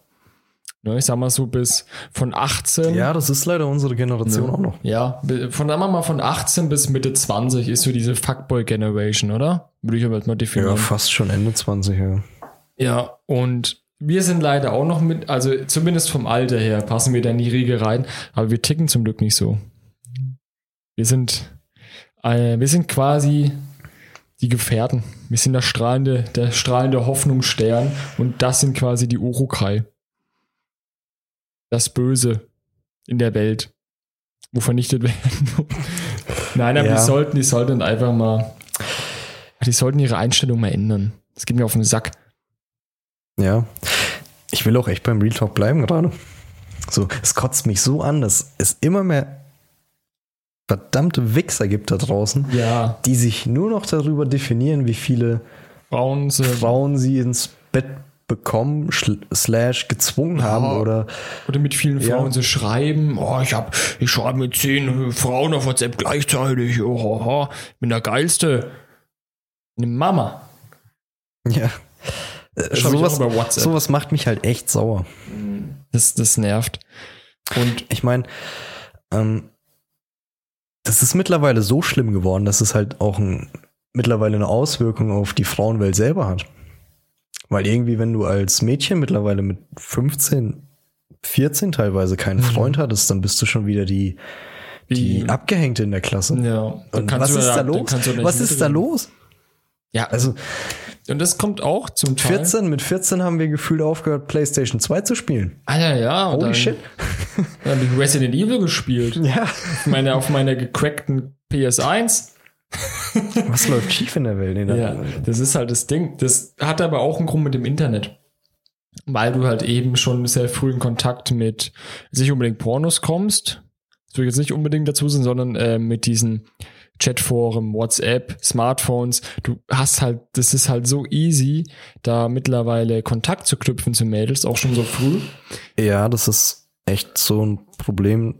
Ne, ich sag mal so bis von 18. Ja, das ist leider unsere Generation Ja. auch noch. Ja, von sagen wir mal von 18 bis Mitte 20 ist so diese Fuckboy-Generation, oder? Würde ich aber jetzt mal Ja, definieren. fast schon Ende 20, ja. Ja, und wir sind leider auch noch mit, also zumindest vom Alter her passen wir da in die Riege rein, aber wir ticken zum Glück nicht so. Wir sind, äh, wir sind quasi die Gefährten. Wir sind der strahlende, der strahlende Hoffnungsstern und das sind quasi die Urukai. Das Böse in der Welt, wo vernichtet werden. Nein, aber Ja. die sollten, die sollten einfach mal, die sollten ihre Einstellung mal ändern. Das geht mir auf den Sack. Ja. Ich will auch echt beim Real Talk bleiben gerade. So, es kotzt mich so an, dass es immer mehr verdammte Wichser gibt da draußen, Ja, die sich nur noch darüber definieren, wie viele Frauen. Frauen sie ins Bett bekommen, slash gezwungen haben oder Oder mit vielen Ja. Frauen so schreiben, oh, ich hab, ich schreibe mit zehn Frauen auf WhatsApp gleichzeitig, oh, oh, oh, bin der Geilste. Eine Mama. ja. Äh, ich sowas, sowas macht mich halt echt sauer. Das, das nervt. Und Ich meine, ähm, das ist mittlerweile so schlimm geworden, dass es halt auch ein, mittlerweile eine Auswirkung auf die Frauenwelt selber hat. Weil irgendwie, wenn du als Mädchen mittlerweile mit 15, 14 teilweise keinen Mhm. Freund hattest, dann bist du schon wieder die, die Abgehängte in der Klasse. ja, Und was du ist da los? Was ist da los? Ja, Also und das kommt auch zum Teil. 14, mit 14 haben wir gefühlt aufgehört, PlayStation 2 zu spielen. Ah ja, ja. Holy dann, shit. Dann habe ich Resident Evil gespielt. Ja. Auf meiner, auf meiner gecrackten PS1. Was läuft schief in der Welt? In der Ja, das ist halt das Ding. Das hat aber auch einen Grund mit dem Internet. Weil du halt eben schon sehr früh in Kontakt mit nicht unbedingt Pornos kommst. Das will ich jetzt nicht unbedingt dazu sein, sondern äh, mit diesen Chatforen, WhatsApp, Smartphones. Du hast halt, das ist halt so easy, da mittlerweile Kontakt zu knüpfen zu Mädels, auch schon so früh. Ja, das ist echt so ein Problem,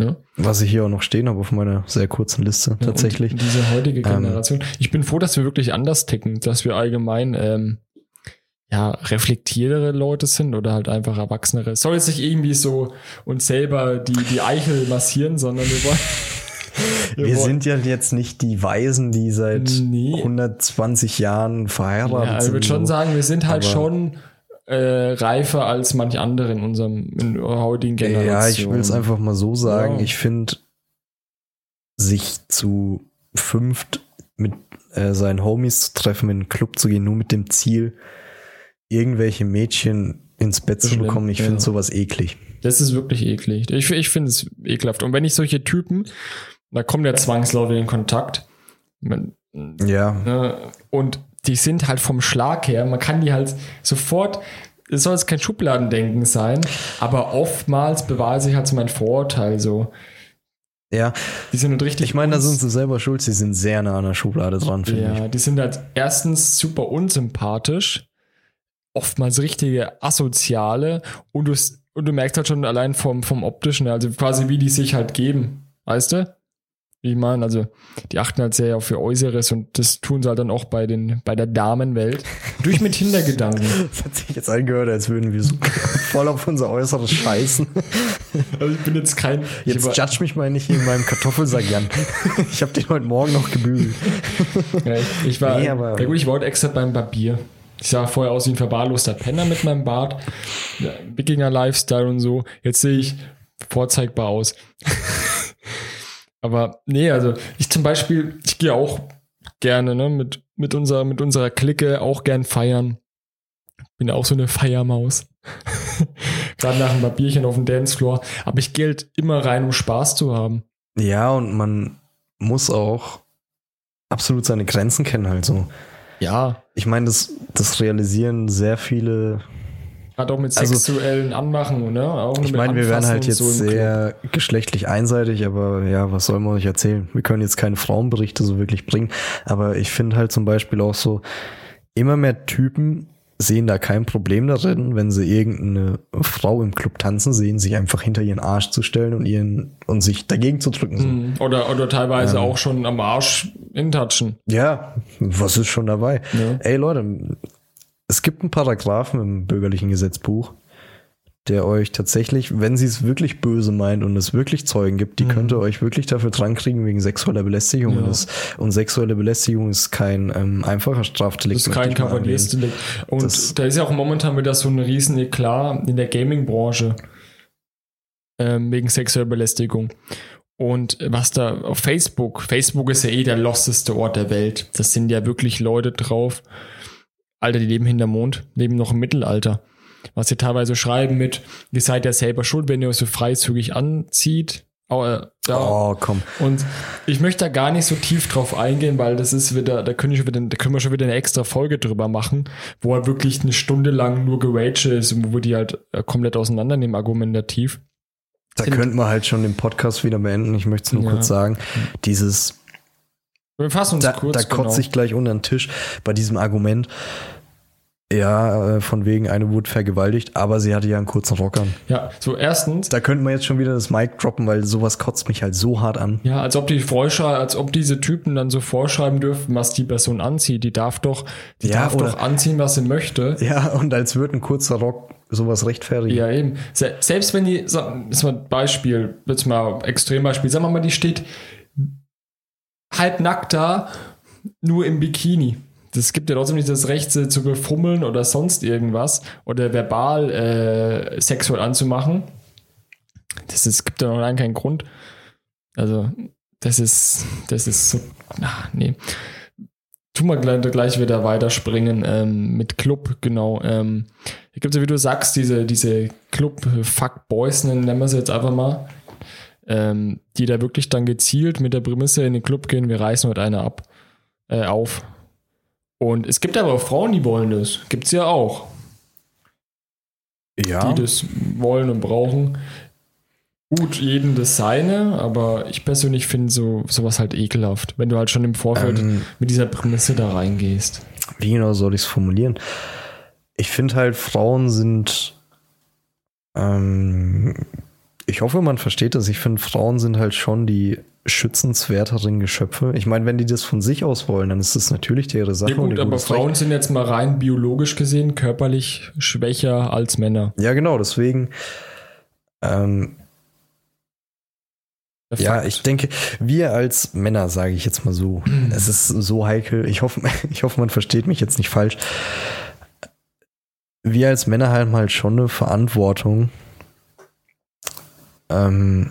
Ne? was ich hier auch noch stehen habe auf meiner sehr kurzen Liste, Ja, tatsächlich. Diese heutige Ähm. Generation. ich bin froh, dass wir wirklich anders ticken, dass wir allgemein ähm, ja, reflektiertere Leute sind oder halt einfach erwachsenere. Soll jetzt nicht irgendwie so uns selber die, die Eichel massieren, sondern wir wollen. Wir sind ja jetzt nicht die Weisen, die seit Nee. 120 Jahren verheiratet ja, also sind. ich würde schon sagen, wir sind halt schon äh, reifer als manch andere in unserem in heutigen Generation. Ja, ich will es einfach mal so sagen. Ja. Ich finde, sich zu fünft mit äh, seinen Homies zu treffen, in einen Club zu gehen, nur mit dem Ziel, irgendwelche Mädchen ins Bett zu bekommen. Ich ja. finde sowas eklig. Das ist wirklich eklig. Ich, ich finde es ekelhaft. Und wenn ich solche Typen, da kommen ja zwangsläufig in Kontakt. Man, Ja, ne, und die sind halt vom Schlag her, man kann die halt sofort, es soll jetzt kein Schubladendenken sein, aber oftmals beweise ich halt so mein Vorurteil so. ja. Die sind halt richtig. Ich meine, da uns- sind sie selber schuld. Sie sind sehr nah an der Schublade dran, finde ich. Ja, die sind halt erstens super unsympathisch, oftmals richtige Asoziale und du, und du merkst halt schon allein vom, vom optischen, also quasi wie die sich halt geben, weißt du? Wie ich meine, also die achten halt sehr auf ihr Äußeres und das tun sie halt dann auch bei den bei der Damenwelt. Durch mit Hintergedanken. Das hat sich jetzt angehört, als würden wir so voll auf unser Äußeres scheißen. Also ich bin jetzt kein. ich Jetzt war- judge mich mal nicht in meinem Kartoffelsack, Jan. Ich habe den heute Morgen noch gebügelt. Ja, ich war, Nee, aber- ja gut, ich war heute extra beim Barbier. Ich sah vorher aus wie ein verwahrloster Penner mit meinem Bart. Wikinger-Lifestyle und so. Jetzt sehe ich vorzeigbar aus. Aber nee, also ich zum Beispiel, ich gehe auch gerne ne, mit, mit, unserer, mit unserer Clique auch gern feiern. Bin auch so eine Feiermaus. Gerade nach einem Barbierchen auf dem Dancefloor. Aber ich gehe halt immer rein, um Spaß zu haben. Ja, und man muss auch absolut seine Grenzen kennen, halt so. Ja, Ich meine, das, das realisieren sehr viele. Gerade auch mit Also- sexuellen Anmachen, ne? Auch Ich meine, wir werden Anfassen halt jetzt so im Club. sehr geschlechtlich einseitig, aber ja, was soll man euch erzählen? Wir können jetzt keine Frauenberichte so wirklich bringen, aber ich finde halt zum Beispiel auch so, immer mehr Typen sehen da kein Problem darin, wenn sie irgendeine Frau im Club tanzen sehen, sich einfach hinter ihren Arsch zu stellen und ihren und sich dagegen zu drücken. So. Mhm. Oder, oder teilweise Ähm. auch schon am Arsch intatschen. Ja, was ist schon dabei? Ja. Ey Leute, es gibt einen Paragraphen im bürgerlichen Gesetzbuch, der euch tatsächlich, wenn sie es wirklich böse meint und es wirklich Zeugen gibt, die könnte euch wirklich dafür drankriegen wegen sexueller Belästigung. Mhm. Ja. Und, das, und sexuelle Belästigung ist kein ähm, einfacher Strafdelikt. Das ist kein. Kavaliersdelikt. Und Das- da ist ja auch momentan wieder so ein riesen Eklat in der Gaming-Branche. Ähm, wegen sexueller Belästigung. Und was da auf Facebook, Facebook ist ja eh der losteste Ort der Welt. Das sind ja wirklich Leute drauf. Alter, die leben hinterm Mond, leben noch im Mittelalter. Was sie teilweise schreiben mit, ihr seid ja selber schuld, wenn ihr euch so freizügig anzieht. Oh, äh, ja. Oh, komm. Und ich möchte da gar nicht so tief drauf eingehen, weil das ist wieder, da können, ich wieder, da können wir schon wieder eine extra Folge drüber machen, wo er wirklich eine Stunde lang nur gerage ist und wo wir die halt äh, komplett auseinandernehmen, argumentativ. Da könnten wir halt schon den Podcast wieder beenden. Ich möchte es nur Ja. kurz sagen. Dieses Wir fassen uns da, kurz. da genau. kotze ich gleich unter den Tisch bei diesem Argument. Ja, äh, von wegen eine wurde vergewaltigt, aber sie hatte ja einen kurzen Rock an. Ja, so erstens, Da könnten wir jetzt schon wieder das Mic droppen, weil sowas kotzt mich halt so hart an. ja, als ob die Vorschrei als ob diese Typen dann so vorschreiben dürfen, was die Person anzieht. Die darf doch, die Ja, darf oder- doch anziehen, was sie möchte. Ja, und als würde ein kurzer Rock sowas rechtfertigen. Ja, eben. Se selbst wenn die, das ist mal ein Beispiel, jetzt mal Extrembeispiel, sagen wir mal, die steht halb nackt da, nur im Bikini. Das gibt ja trotzdem nicht das Recht, sie zu befummeln oder sonst irgendwas oder verbal äh, sexuell anzumachen. Das ist, gibt ja noch lange keinen Grund. Also, das ist, das ist so, ach, nee. Tu mal gleich, gleich wieder weiterspringen ähm, mit Club, genau. Ähm, hier gibt es ja, wie du sagst, diese, diese Club-Fuck-Boys, nennen wir sie jetzt einfach mal, ähm, die da wirklich dann gezielt mit der Prämisse in den Club gehen, wir reißen heute eine ab, äh, auf. Und es gibt aber auch Frauen, die wollen das. Gibt's ja auch, Ja. die das wollen und brauchen. Gut, jeden das seine, aber ich persönlich finde so, sowas halt ekelhaft, wenn du halt schon im Vorfeld Ähm, mit dieser Prämisse da reingehst. wie genau soll ich es formulieren? Ich finde halt, Frauen sind. Ähm, ich hoffe, man versteht das. Ich finde, Frauen sind halt schon die schützenswerteren Geschöpfe. Ich meine, wenn die das von sich aus wollen, dann ist das natürlich ihre Sache. Ja gut, aber Frauen Recht. sind jetzt mal rein biologisch gesehen körperlich schwächer als Männer. Ja, genau, deswegen. Ähm, Ja, ich denke, wir als Männer, sage ich jetzt mal so, es ist so heikel. Ich hoffe, ich hoffe, man versteht mich jetzt nicht falsch. Wir als Männer haben halt schon eine Verantwortung, ähm,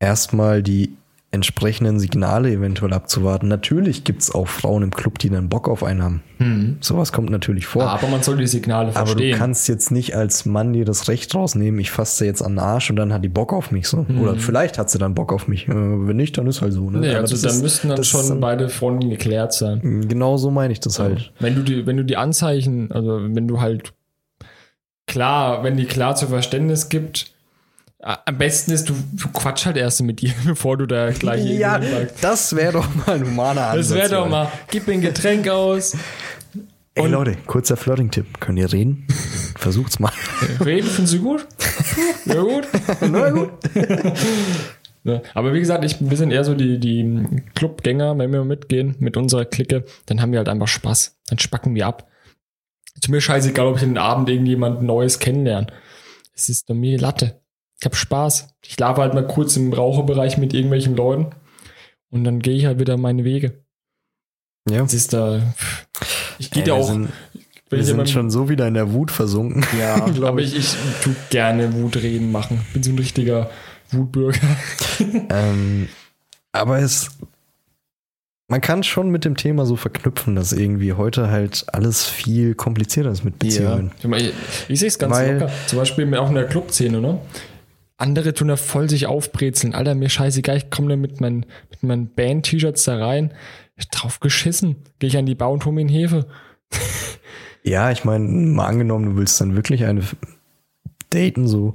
erstmal die entsprechenden Signale eventuell abzuwarten. Natürlich gibt's auch Frauen im Club, die dann Bock auf einen haben. Hm. Sowas kommt natürlich vor. Aber man soll die Signale Aber verstehen. du kannst jetzt nicht als Mann dir das Recht rausnehmen, ich fasse jetzt an den Arsch und dann hat die Bock auf mich so. Oder vielleicht hat sie dann Bock auf mich. Äh, Wenn nicht, dann ist halt so. Ne? nee, Aber also das da ist- müssten dann schon ist dann- beide Fronten geklärt sein. Genau so meine ich das halt. Wenn du die, wenn du die Anzeichen, also wenn du halt klar, wenn die klar zu Verständnis gibt, am besten ist, du, du quatsch halt erst mit ihr, bevor du da gleich Ja, das wäre doch mal ein humaner Ansatz. Das wäre doch mal, gib mir ein Getränk aus. Ey und- Leute, kurzer Flirting-Tipp. Könnt ihr reden? Versucht's mal. Reden, findest du gut? Ja, gut. Na gut. Aber wie gesagt, ich wir sind eher so die, die Clubgänger, wenn wir mitgehen mit unserer Clique, dann haben wir halt einfach Spaß. Dann spacken wir ab. Ist mir scheißegal, ob ich den Abend irgendjemand Neues kennenlerne. Es ist bei mir Latte. Ich habe Spaß. Ich laufe halt mal kurz im Raucherbereich mit irgendwelchen Leuten und dann gehe ich halt wieder meine Wege. Ja. Es ist da. Ich gehe ja wir auch. sind, wir ich sind jemanden- schon so wieder in der Wut versunken. Ja, glaub aber ich, ich tu gerne Wutreden machen. Bin so ein richtiger Wutbürger. Ähm, aber es, man kann schon mit dem Thema so verknüpfen, dass irgendwie heute halt alles viel komplizierter ist mit Beziehungen. Ich, meine, ich, ich sehe es ganz Weil- locker. Zum Beispiel auch in der Clubszene, ne? Andere tun da voll sich aufbrezeln. Alter, mir scheißegal, ich komme da mit meinen, mit meinen Band-T-Shirts da rein. Drauf geschissen. Gehe ich an die Bar und hol mir einen Hefe. Ja, ich meine, mal angenommen, du willst dann wirklich eine daten so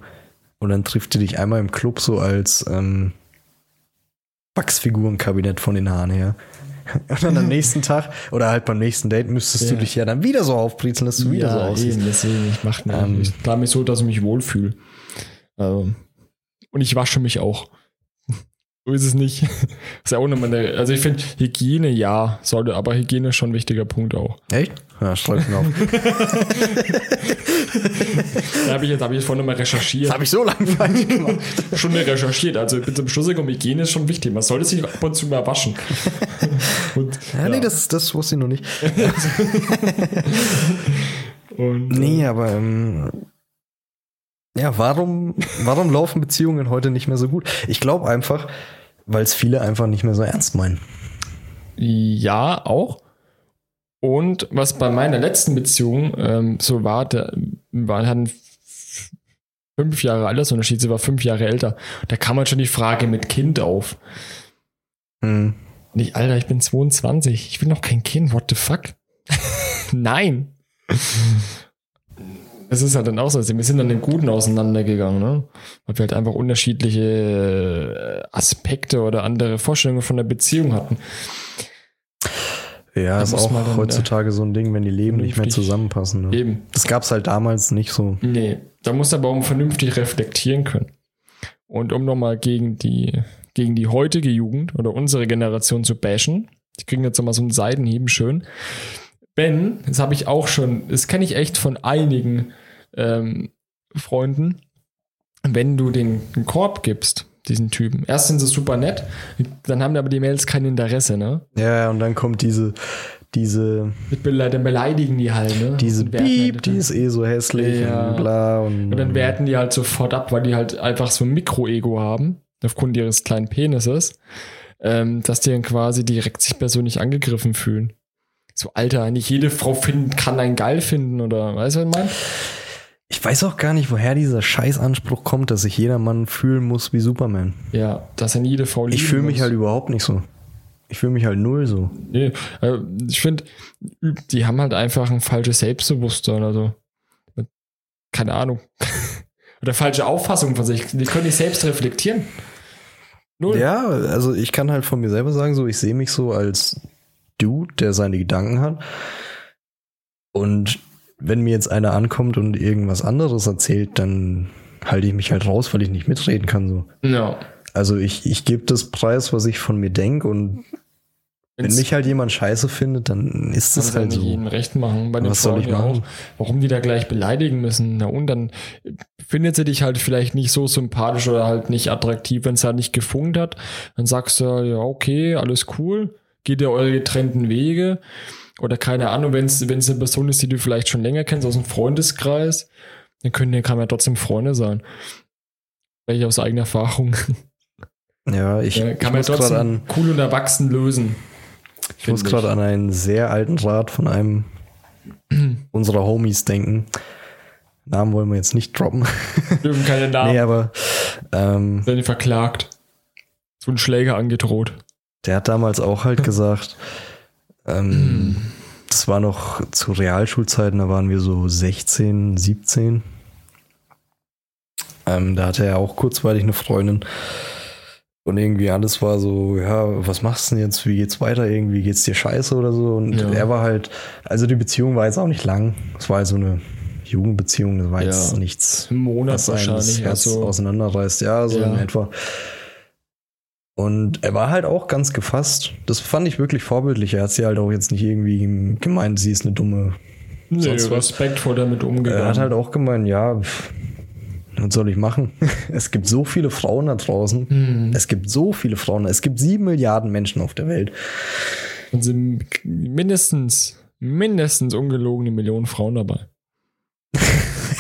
und dann trifft die dich einmal im Club so als ähm, Wachsfigurenkabinett von den Haaren her. Und dann am nächsten Tag oder halt beim nächsten Date müsstest du Ja. dich ja dann wieder so aufbrezeln, dass du wieder so aussiehst. eben, deswegen, ich mach mir, Ähm. klar mich so, dass ich mich wohlfühle. Also, und ich wasche mich auch. So ist es nicht. ist ja auch nochmal eine, also ich finde, Hygiene ja, sollte, aber Hygiene ist schon ein wichtiger Punkt auch. Echt? Ja, schreib mir auf. Da habe ich jetzt, habe ich vorhin nochmal recherchiert. habe ich so lange falsch gemacht. schon mal recherchiert. Also ich bin zum Schluss gekommen, Hygiene ist schon wichtig. Man sollte sich ab und zu mal waschen. Und, Ja, nee, das, das wusste ich noch nicht. und, Nee, aber ähm, ja, warum, warum laufen Beziehungen heute nicht mehr so gut? Ich glaube einfach, weil es viele einfach nicht mehr so ernst meinen. Ja, auch. Und was bei meiner letzten Beziehung ähm, so war, der war hatten fünf Jahre Altersunterschied, sie war fünf Jahre älter. Da kam halt schon die Frage mit Kind auf. Hm. Nicht, Alter, ich bin 22, ich will noch kein Kind, what the fuck? Nein. Das ist halt dann auch so, wir sind dann im Guten auseinandergegangen, ne? Weil wir halt einfach unterschiedliche äh, Aspekte oder andere Vorstellungen von der Beziehung hatten. Ja, Da ist auch dann, heutzutage so ein Ding, wenn die Leben nicht mehr zusammenpassen. Ne? Eben. Das gab es halt damals nicht so. Nee, da muss aber auch vernünftig reflektieren können. Und um nochmal gegen die, gegen die heutige Jugend oder unsere Generation zu bashen, die kriegen jetzt nochmal so einen Seitenhieben schön. Ben, das habe ich auch schon, das kenne ich echt von einigen ähm, Freunden, wenn du den, Korb gibst, diesen Typen. Erst sind sie super nett, dann haben aber die Mails kein Interesse, ne? Ja, und dann kommt diese, diese, Mit Bele dann beleidigen die halt, ne? diese werten Piep, halt- die ist eh so hässlich Ja. und bla. Und, Und dann werten die halt sofort ab, weil die halt einfach so ein Mikro-Ego haben, aufgrund ihres kleinen Penises, ähm, dass die dann quasi direkt sich persönlich angegriffen fühlen. So, Alter, nicht jede Frau finden, kann einen geil finden oder weißt du, was ich meine? Ich weiß auch gar nicht, woher dieser Scheißanspruch kommt, dass sich jeder Mann fühlen muss wie Superman. Ja, dass er jede Frau Ich fühle mich muss. halt überhaupt nicht so. Ich fühle mich halt null so. Nee, äh, ich finde, die haben halt einfach ein falsches Selbstbewusstsein, also keine Ahnung. oder falsche Auffassung von sich. Die können nicht selbst reflektieren. Null. Ja, also ich kann halt von mir selber sagen, so ich sehe mich so als Dude, der seine Gedanken hat. Und wenn mir jetzt einer ankommt und irgendwas anderes erzählt, dann halte ich mich halt raus, weil ich nicht mitreden kann. So. Ja. Also ich, ich gebe das Preis, was ich von mir denke und wenn Wenn's- mich halt jemand scheiße findet, dann ist das halt so. jedem recht machen. Was soll ich machen? auch. Warum die da gleich beleidigen müssen? Na und dann findet sie dich halt vielleicht nicht so sympathisch oder halt nicht attraktiv, wenn es halt nicht gefunkt hat. Dann sagst du, ja, okay, alles cool, geht ihr eure getrennten Wege. Oder keine Ahnung, wenn es eine Person ist, die du vielleicht schon länger kennst, aus dem Freundeskreis, dann können die, kann man ja trotzdem Freunde sein. Welche aus eigener Erfahrung. Ja, ich, Ja, ich kann man ja gerade trotzdem an, cool und erwachsen lösen. ich muss gerade an einen sehr alten Rat von einem unserer Homies denken. Namen wollen wir jetzt nicht droppen. Dürfen keine Namen. Nee, aber ähm, werden verklagt. So ein Schläger angedroht. der hat damals auch halt gesagt, ähm, das war noch zu Realschulzeiten, da waren wir so 16, 17. Ähm, da hatte er auch kurzweilig eine Freundin. Und irgendwie alles war so, ja, was machst du denn jetzt? Wie geht's weiter? Irgendwie geht's dir scheiße oder so? Und Ja. er war halt, also die Beziehung war jetzt auch nicht lang. Es war halt so eine Jugendbeziehung, das war Ja. jetzt nichts, Ein Monat was einem das wahrscheinlich. Herz Also, auseinanderreißt. Ja, so Ja. in etwa. Und er war halt auch ganz gefasst. Das fand ich wirklich vorbildlich. Er hat sie halt auch jetzt nicht irgendwie gemeint, sie ist eine dumme. Nee, Sonst respektvoll damit umgegangen. Er hat halt auch gemeint, ja, pff, was soll ich machen? Es gibt so viele Frauen da draußen. Mhm. Es gibt so viele Frauen. Es gibt sieben Milliarden Menschen auf der Welt. Und sind mindestens, mindestens ungelogene Millionen Frauen dabei.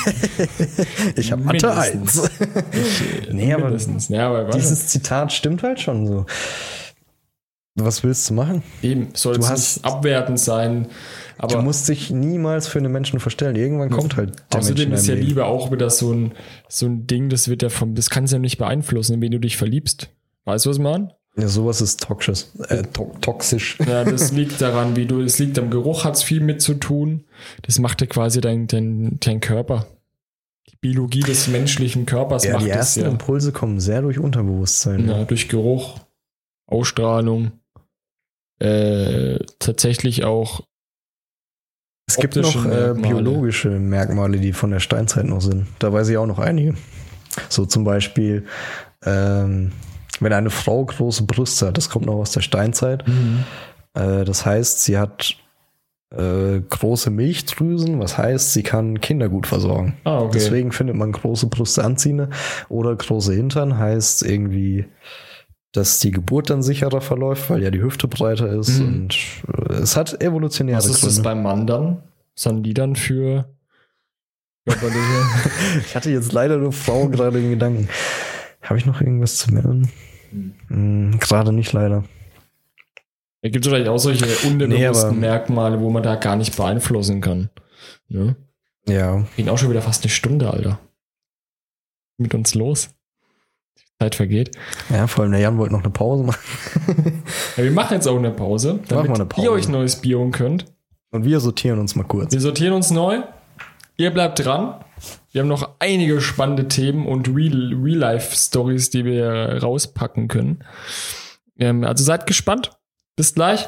Ich habe Mathe Mindestens. 1. nee, aber. Ja, aber dieses Zitat stimmt halt schon so. Was willst du machen? Eben, soll Du es hast- nicht abwertend sein. Aber du musst dich niemals für einen Menschen verstellen. Irgendwann kommt halt der Mensch außerdem in ist ja Leben. Liebe auch wieder so ein, so ein Ding, das wird ja vom, das kannst du ja nicht beeinflussen, in wen du dich verliebst. Weißt du, was man? Ja, sowas ist toxisch. Äh, to toxisch. Ja, das liegt daran, wie du, es liegt am Geruch, hat es viel mit zu tun. Das macht ja quasi dein, dein, dein Körper. Die Biologie des menschlichen Körpers Ja, macht die es ersten ja. Impulse kommen sehr durch Unterbewusstsein. ja. Durch Geruch, Ausstrahlung, äh, tatsächlich auch Es gibt noch äh, Merkmale. biologische Merkmale, die von der Steinzeit noch sind. Da weiß ich auch noch einige. So zum Beispiel, ähm, wenn eine Frau große Brüste hat, das kommt noch aus der Steinzeit. Äh, das heißt, sie hat äh, große Milchdrüsen, was heißt, sie kann Kinder gut versorgen. Ah, okay. Deswegen findet man große Brüste anziehender. Oder große Hintern heißt irgendwie, dass die Geburt dann sicherer verläuft, weil ja die Hüfte breiter ist. Mhm. Und äh, es hat evolutionäre Was ist das Gründe. beim Mann dann? Was haben die dann für körperliche? Ich hatte jetzt leider nur Frauen gerade in Gedanken. Habe ich noch irgendwas zu melden? Hm, gerade nicht leider. Da gibt es vielleicht auch solche unbewussten aber- Merkmale, wo man da gar nicht beeinflussen kann. Ne? Ja. Ging auch schon wieder fast eine Stunde, Alter. Mit uns los. Die Zeit vergeht. Ja, vor allem der Jan wollte noch eine Pause machen. Ja, wir machen jetzt auch eine Pause, damit eine Pause. ihr euch neues Bier holen könnt. Und wir sortieren uns mal kurz. Wir sortieren uns neu. Ihr bleibt dran. Wir haben noch einige spannende Themen und Real- Real-Life-Stories, die wir rauspacken können. Ähm, also seid gespannt. Bis gleich.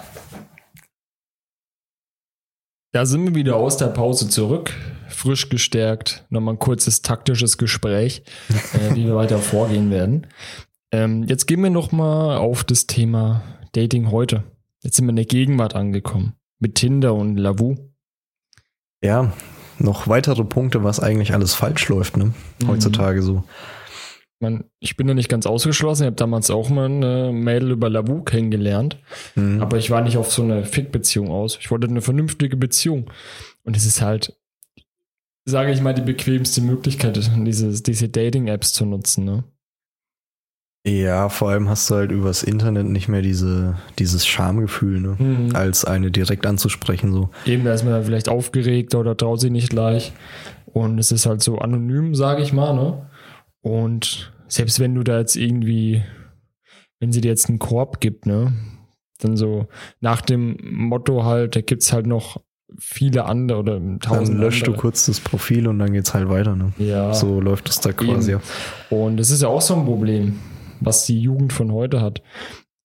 Da sind wir wieder aus der Pause zurück. Frisch gestärkt. Nochmal ein kurzes taktisches Gespräch, äh, wie wir weiter vorgehen werden. Ähm, jetzt gehen wir nochmal auf das Thema Dating heute. Jetzt sind wir in der Gegenwart angekommen. Mit Tinder und Lavu. Ja, noch weitere Punkte, was eigentlich alles falsch läuft, ne? Mhm. Heutzutage so. Man, ich bin da nicht ganz ausgeschlossen. Ich habe damals auch mal eine Mädel über Lavu kennengelernt. Mhm. Aber ich war nicht auf so eine Fick-Beziehung aus. Ich wollte eine vernünftige Beziehung. Und es ist halt, sage ich mal, die bequemste Möglichkeit, dieses, diese Dating-Apps zu nutzen. Ne? Ja, vor allem hast du halt übers Internet nicht mehr diese, dieses Schamgefühl, ne? Mhm. Als eine direkt anzusprechen, so. Eben, da ist man dann vielleicht aufgeregt oder traut sich nicht gleich. Und es ist halt so anonym, sage ich mal. Ne? Und selbst wenn du da jetzt irgendwie, wenn sie dir jetzt einen Korb gibt, ne, dann so nach dem Motto halt, da gibt's halt noch viele andere oder Dann tausend löscht andere. du kurz das Profil und dann geht's halt weiter, ne? Ja. So läuft es da quasi Eben. Und das ist ja auch so ein Problem, was die Jugend von heute hat.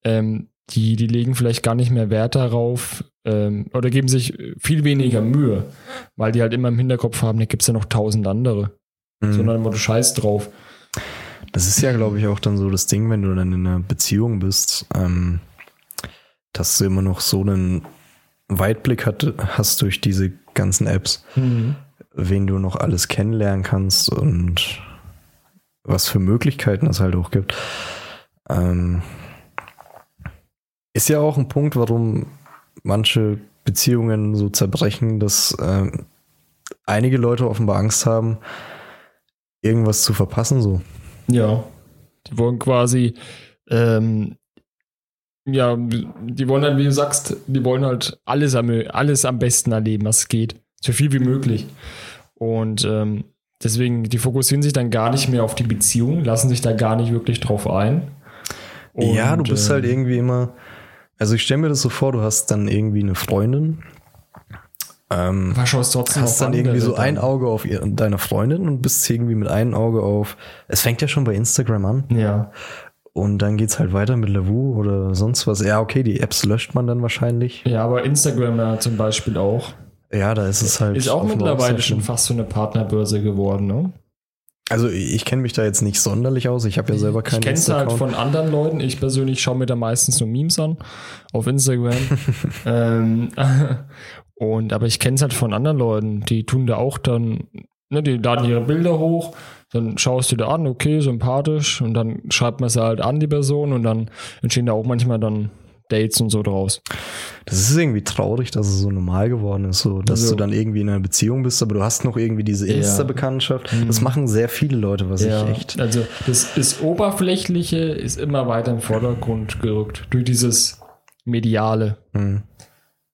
Ähm, die, die legen vielleicht gar nicht mehr Wert darauf ähm, oder geben sich viel weniger Mühe, weil die halt immer im Hinterkopf haben, da gibt's ja noch tausend andere. Mhm. Sondern immer du scheiß drauf. Das ist ja, glaube ich, auch dann so das Ding, wenn du dann in einer Beziehung bist, ähm, dass du immer noch so einen Weitblick hat, hast durch diese ganzen Apps, wen du noch alles kennenlernen kannst und was für Möglichkeiten es halt auch gibt. Ähm, ist ja auch ein Punkt, warum manche Beziehungen so zerbrechen, dass ähm, einige Leute offenbar Angst haben, irgendwas zu verpassen, so. Ja. Die wollen quasi, ähm, ja, die wollen halt, wie du sagst, die wollen halt alles am, alles am besten erleben, was geht. So viel wie möglich. Und ähm, deswegen, die fokussieren sich dann gar nicht mehr auf die Beziehung, lassen sich da gar nicht wirklich drauf ein. ja, du Und, bist ähm, halt irgendwie immer. Also ich stelle mir das so vor, du hast dann irgendwie eine Freundin. Ähm, Aber schaust trotzdem hast dann irgendwie so ein. Auge auf ihr, deine Freundin und bist irgendwie mit einem Auge auf. Es fängt ja schon bei Instagram an Ja. und dann geht's halt weiter mit Lavu oder sonst was. Ja, okay, die Apps löscht man dann wahrscheinlich. Ja, aber Instagram ja zum Beispiel auch. Ja, da ist es halt. Ist auch mittlerweile schon fast so eine Partnerbörse geworden, ne? Also ich kenne mich da jetzt nicht sonderlich aus. Ich habe ja selber keinen Ich kenne es halt von anderen Leuten. Ich persönlich schaue mir da meistens nur Memes an auf Instagram. ähm, und aber ich kenne es halt von anderen Leuten. Die tun da auch dann, ne, die laden ihre Bilder hoch, dann schaust du dir an, okay, sympathisch, und dann schreibt man sie halt an, die Person, und dann entstehen da auch manchmal dann Dates und so draus. Das ist irgendwie traurig, dass es so normal geworden ist, so dass Also- du dann irgendwie in einer Beziehung bist, aber du hast noch irgendwie diese Ja. Insta-Bekanntschaft. Das machen sehr viele Leute, was ich echt. Also das, das Oberflächliche ist immer weiter im Vordergrund gerückt durch dieses Mediale. Hm.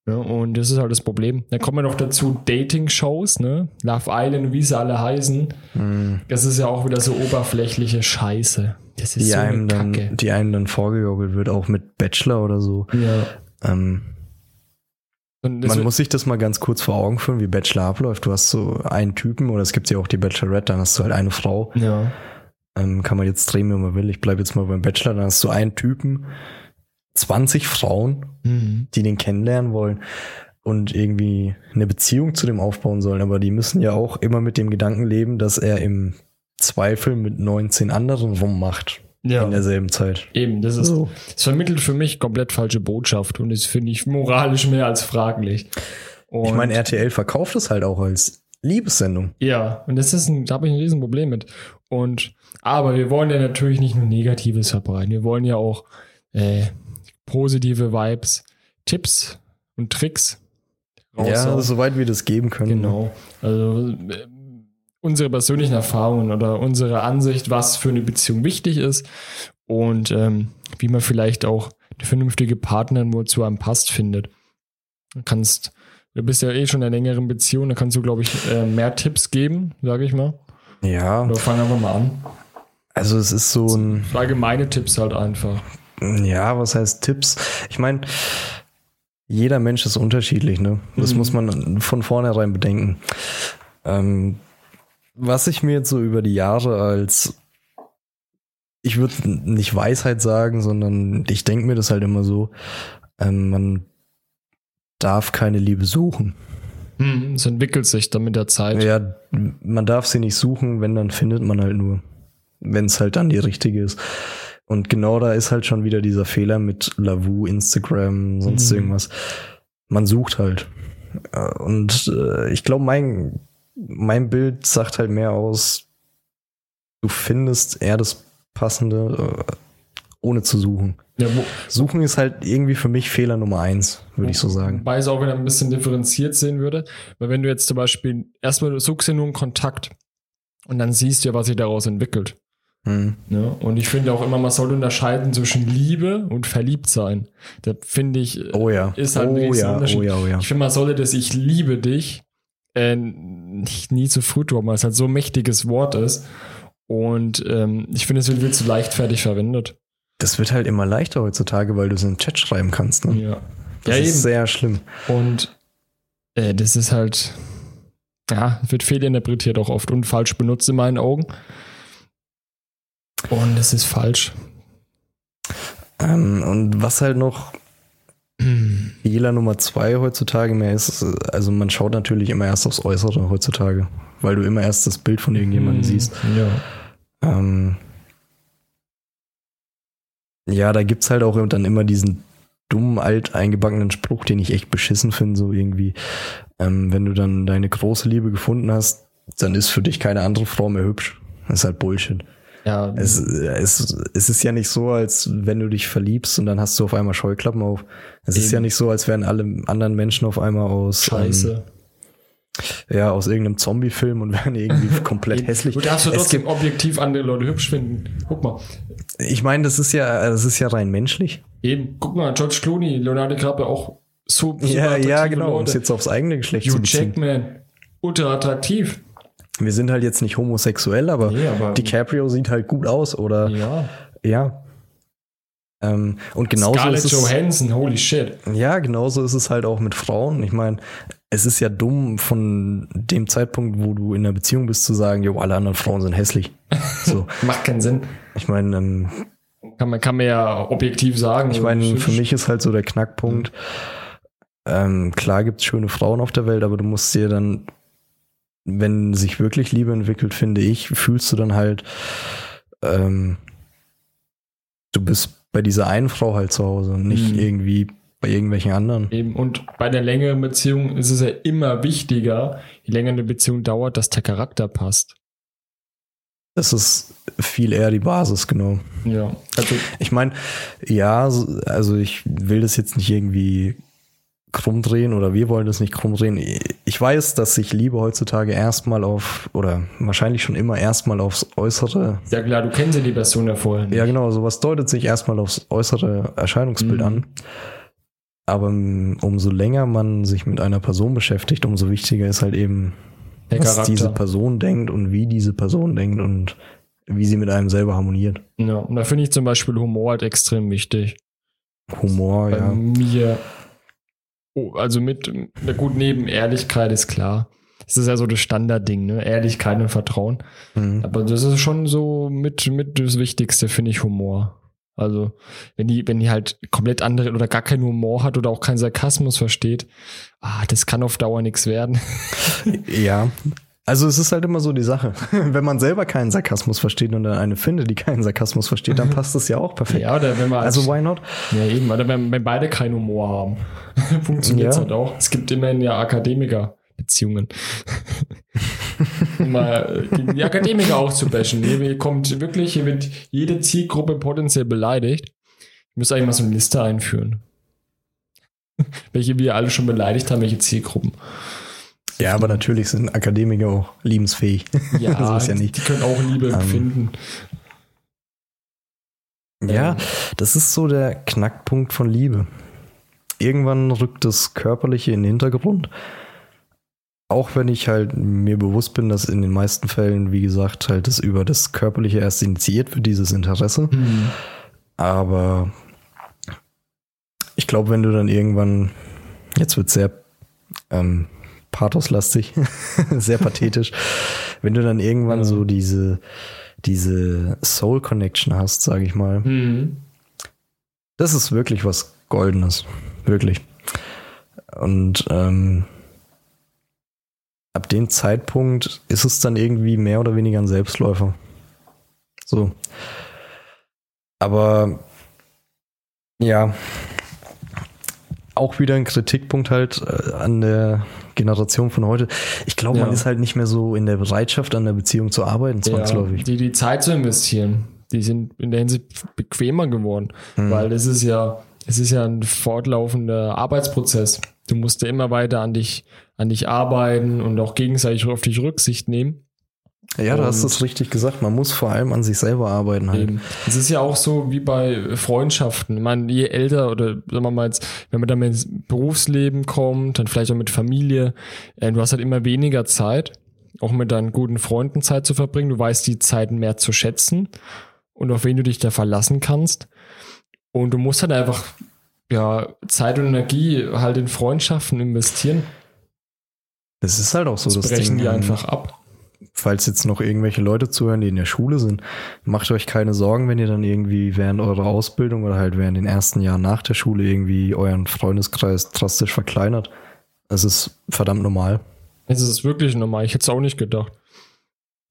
Ja, und das ist halt das Problem. Dann kommen wir noch dazu Dating-Shows, ne? Love Island, wie sie alle heißen. Hm. Das ist ja auch wieder so oberflächliche Scheiße. Das ist Die so eine einem, dann, Kacke. die einem dann vorgegaukelt wird, auch mit Bachelor oder so. Ja. Ähm, man muss sich das mal ganz kurz vor Augen führen, wie Bachelor abläuft. Du hast so einen Typen, oder es gibt ja auch die Bachelorette, dann hast du halt eine Frau. ja. Ähm, kann man jetzt drehen, wie man will. Ich bleibe jetzt mal beim Bachelor, dann hast du einen Typen, 20 Frauen, Mhm. die den kennenlernen wollen und irgendwie eine Beziehung zu dem aufbauen sollen. Aber die müssen ja auch immer mit dem Gedanken leben, dass er im Zweifel mit 19 anderen rummacht Ja. in derselben Zeit. Eben, das ist, So. es vermittelt für mich komplett falsche Botschaft und das finde ich moralisch mehr als fraglich. Und Ich meine, RTL verkauft es halt auch als Liebessendung. Ja, und das ist ein, da habe ich ein Riesenproblem mit. Und aber wir wollen ja natürlich nicht nur Negatives verbreiten. Wir wollen ja auch äh, positive Vibes, Tipps und Tricks Ja, raushauen. soweit wir das geben können. genau. Also äh, unsere persönlichen Erfahrungen oder unsere Ansicht, was für eine Beziehung wichtig ist und ähm, wie man vielleicht auch eine vernünftige Partnerin, wo zu einem passt, findet. Du kannst, du bist ja eh schon in einer längeren Beziehung, da kannst du, glaube ich, äh, mehr Tipps geben, sage ich mal. Ja, Oder fang einfach mal an. also es ist so ein, Allgemeine Tipps halt einfach. ja, was heißt Tipps? Ich meine, jeder Mensch ist unterschiedlich, ne? Das Mhm. muss man von vornherein bedenken. Ähm, was ich mir jetzt so über die Jahre als, ich würde nicht Weisheit sagen, sondern ich denke mir das halt immer so, ähm, man darf keine Liebe suchen. Hm, es entwickelt sich dann mit der Zeit. Ja, man darf sie nicht suchen, wenn, dann findet man halt nur. Wenn es halt dann die richtige ist. Und genau da ist halt schon wieder dieser Fehler mit Lavu, Instagram, sonst Mhm. irgendwas. Man sucht halt. Äh, Und äh, ich glaube, mein, mein Bild sagt halt mehr aus, du findest eher das Passende, äh, ohne zu suchen. Ja, Suchen ist halt irgendwie für mich Fehler Nummer eins, würde ich so sagen. Wobei ich es auch wieder ein bisschen differenziert sehen würde. Weil wenn du jetzt zum Beispiel, erstmal du suchst ja nur einen Kontakt und dann siehst du ja, was sich daraus entwickelt. Hm. Ne? Und ich finde auch immer, man sollte unterscheiden zwischen Liebe und Verliebtsein. Da finde ich, Oh ja. Ist halt ein oh riesen ja, Unterschied. oh ja, oh ja. ich finde, man sollte das Ich liebe dich äh, nicht, nie zu früh droppen, weil es halt so ein mächtiges Wort ist. Und ähm, ich finde, es wird viel zu leichtfertig verwendet. Das wird halt immer leichter heutzutage, weil du es in den Chat schreiben kannst. Ne? Ja. Das ja, ist eben. sehr schlimm. Und äh, das ist halt, ja, wird fehlinterpretiert auch oft und falsch benutzt in meinen Augen. Und es ist falsch. Ähm, und was halt noch Fehler Nummer zwei heutzutage mehr ist, also man schaut natürlich immer erst aufs Äußere heutzutage, weil du immer erst das Bild von irgendjemandem Hm, siehst. Ja. Ähm, ja, da gibt's halt auch dann immer diesen dummen, alt eingebackenen Spruch, den ich echt beschissen finde, so irgendwie. Ähm, wenn du dann deine große Liebe gefunden hast, dann ist für dich keine andere Frau mehr hübsch. Das ist halt Bullshit. Ja, Es, es, es ist ja nicht so, als wenn du dich verliebst und dann hast du auf einmal Scheuklappen auf. Es ist Eben. ja nicht so, als wären alle anderen Menschen auf einmal aus, scheiße. ähm, ja, aus irgendeinem Zombie-Film und wären irgendwie komplett hässlich. Du darfst Es trotzdem gibt, objektiv andere Leute hübsch finden. Guck mal. ich meine, das ist ja, das ist ja rein menschlich. Eben, guck mal, George Clooney, Leonardo DiCaprio auch so super Ja, ja, genau. Um es jetzt aufs eigene Geschlecht Hugh zu beziehen. Jackman, ultra attraktiv. Wir sind halt jetzt nicht homosexuell, aber, Nee, aber- DiCaprio sieht halt gut aus oder Ja. ja. Ähm, und genauso Scarlett ist es, Johansson, holy shit. Ja, genauso ist es halt auch mit Frauen. Ich meine, es ist ja dumm von dem Zeitpunkt, wo du in einer Beziehung bist, zu sagen, jo, alle anderen Frauen sind hässlich. So, Macht keinen Sinn. ich meine, ähm, Kann man, kann man ja objektiv sagen. ich meine, für mich ist halt so der Knackpunkt. Ähm, klar gibt's schöne Frauen auf der Welt, aber du musst dir dann wenn sich wirklich Liebe entwickelt, finde ich, fühlst du dann halt, ähm, du bist bei dieser einen Frau halt zu Hause und nicht Mhm. irgendwie bei irgendwelchen anderen. Eben. Und bei der längeren Beziehung ist es ja immer wichtiger, je länger eine Beziehung dauert, dass der Charakter passt. Das ist viel eher die Basis, genau. Ja. Also, Ich meine, ja, so- also ich will das jetzt nicht irgendwie krumm drehen oder wir wollen das nicht krumm drehen. Ich weiß, dass sich Liebe heutzutage erstmal auf, oder wahrscheinlich schon immer erstmal aufs Äußere, ja klar, du kennst ja die Person ja vorher nicht. ja genau, sowas deutet sich erstmal aufs äußere Erscheinungsbild Mhm. an. Aber umso länger man sich mit einer Person beschäftigt, umso wichtiger ist halt eben, Der was Charakter. diese Person denkt und wie diese Person denkt und wie sie mit einem selber harmoniert. Ja, und da finde ich zum Beispiel Humor halt extrem wichtig. Humor, Bei ja. mir, oh, also mit, na gut, neben Ehrlichkeit ist klar. Das ist ja so das Standardding, ne? Ehrlichkeit und Vertrauen. Mhm. Aber das ist schon so mit, mit das Wichtigste, finde ich, Humor. Also, wenn die, wenn die halt komplett andere oder gar keinen Humor hat oder auch keinen Sarkasmus versteht, ah, das kann auf Dauer nichts werden. Ja. Also es ist halt immer so die Sache. Wenn man selber keinen Sarkasmus versteht und dann eine findet, die keinen Sarkasmus versteht, dann passt das ja auch perfekt. Ja, oder wenn man Also why not? Ja, eben, oder wenn, wenn beide keinen Humor haben, funktioniert es Ja. halt auch. Es gibt immerhin ja Akademiker-Beziehungen. um mal äh, die Akademiker auch zu bashen. Hier kommt wirklich, hier wird jede Zielgruppe potenziell beleidigt. Ich müsste eigentlich mal so eine Liste einführen. welche wir alle schon beleidigt haben, welche Zielgruppen. Ja, aber natürlich sind Akademiker auch liebensfähig. Ja, so ist ja nicht. die können auch Liebe Ähm, empfinden. Ja, Ähm, das ist so der Knackpunkt von Liebe. Irgendwann rückt das Körperliche in den Hintergrund. Auch wenn ich halt mir bewusst bin, dass in den meisten Fällen, wie gesagt, halt das über das Körperliche erst initiiert wird, dieses Interesse. hm. Aber ich glaube, wenn du dann irgendwann, jetzt wird sehr ähm, pathoslastig, sehr pathetisch, wenn du dann irgendwann Ja. so diese, diese Soul Connection hast, sage ich mal, Hm. das ist wirklich was Goldenes. Wirklich. Und ähm, ab dem Zeitpunkt ist es dann irgendwie mehr oder weniger ein Selbstläufer. So. Aber ja, auch wieder ein Kritikpunkt halt äh, an der Generation von heute. Ich glaube, man Ja. ist halt nicht mehr so in der Bereitschaft, an der Beziehung zu arbeiten, zwangsläufig. Ja, die, die Zeit zu investieren, die sind in der Hinsicht bequemer geworden, Hm. weil es ist ja, es ist ja ein fortlaufender Arbeitsprozess. Du musst ja immer weiter an dich, an dich arbeiten und auch gegenseitig auf dich Rücksicht nehmen. Ja, du hast es richtig gesagt. Man muss vor allem an sich selber arbeiten halt. Es ist ja auch so wie bei Freundschaften. Ich meine, je älter oder sagen wir mal jetzt, wenn man dann ins Berufsleben kommt, dann vielleicht auch mit Familie, äh, du hast halt immer weniger Zeit, auch mit deinen guten Freunden Zeit zu verbringen. Du weißt die Zeiten mehr zu schätzen und auf wen du dich da verlassen kannst. Und du musst halt einfach ja, Zeit und Energie halt in Freundschaften investieren. Das ist halt auch so Das das brechen Ding. die ähm, einfach ab. Falls jetzt noch irgendwelche Leute zuhören, die in der Schule sind, macht euch keine Sorgen, wenn ihr dann irgendwie während eurer Ausbildung oder halt während den ersten Jahren nach der Schule irgendwie euren Freundeskreis drastisch verkleinert. Es ist verdammt normal. Es ist wirklich normal. Ich hätte es auch nicht gedacht.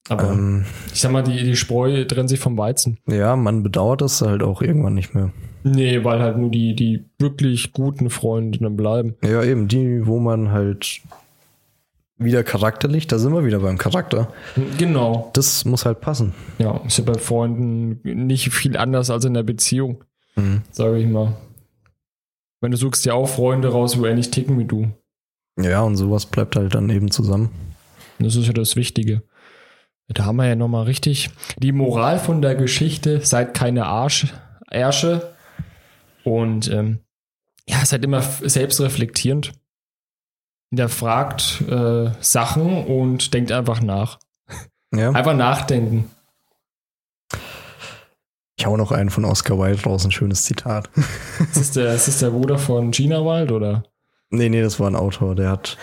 Aber Ähm, ich sag mal, die, die Spreu trennt sich vom Weizen. ja, man bedauert das halt auch irgendwann nicht mehr. Nee, weil halt nur die, die wirklich guten Freunde dann bleiben. Ja, eben die, wo man halt wieder charakterlich, da sind wir wieder beim Charakter. Genau. Das muss halt passen. Ja, ist ja bei Freunden nicht viel anders als in der Beziehung, Mhm. sage ich mal. Wenn du suchst dir auch Freunde raus, wo ähnlich ticken wie du. Ja, und sowas bleibt halt dann eben zusammen. Das ist ja das Wichtige. Da haben wir ja nochmal richtig die Moral von der Geschichte, seid keine Arsch, Ärsche und ähm, ja, seid immer selbstreflektierend. Hinterfragt äh, Sachen und denkt einfach nach. Ja. Einfach nachdenken. Ich hau noch einen von Oscar Wilde raus, ein schönes Zitat. Ist das der, ist das der Bruder von Gina Wild oder? Nee, nee, das war ein Autor, der hat.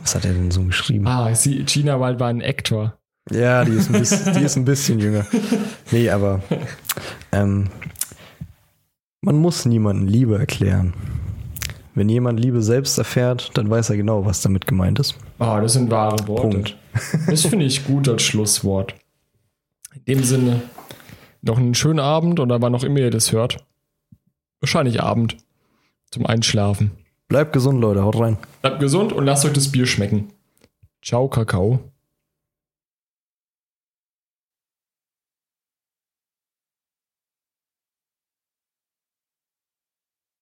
Was hat er denn so geschrieben? Ah, sie, Gina Wild war ein Actor. Ja, die ist ein bisschen, die ist ein bisschen jünger. Nee, aber ähm, man muss niemanden Liebe erklären. Wenn jemand Liebe selbst erfährt, dann weiß er genau, was damit gemeint ist. Ah, das sind wahre Worte. Punkt. Das finde ich gut als Schlusswort. In dem Sinne, noch einen schönen Abend oder wann auch immer ihr das hört. Wahrscheinlich Abend. Zum Einschlafen. Bleibt gesund, Leute. Haut rein. Bleibt gesund und lasst euch das Bier schmecken. Ciao, Kakao.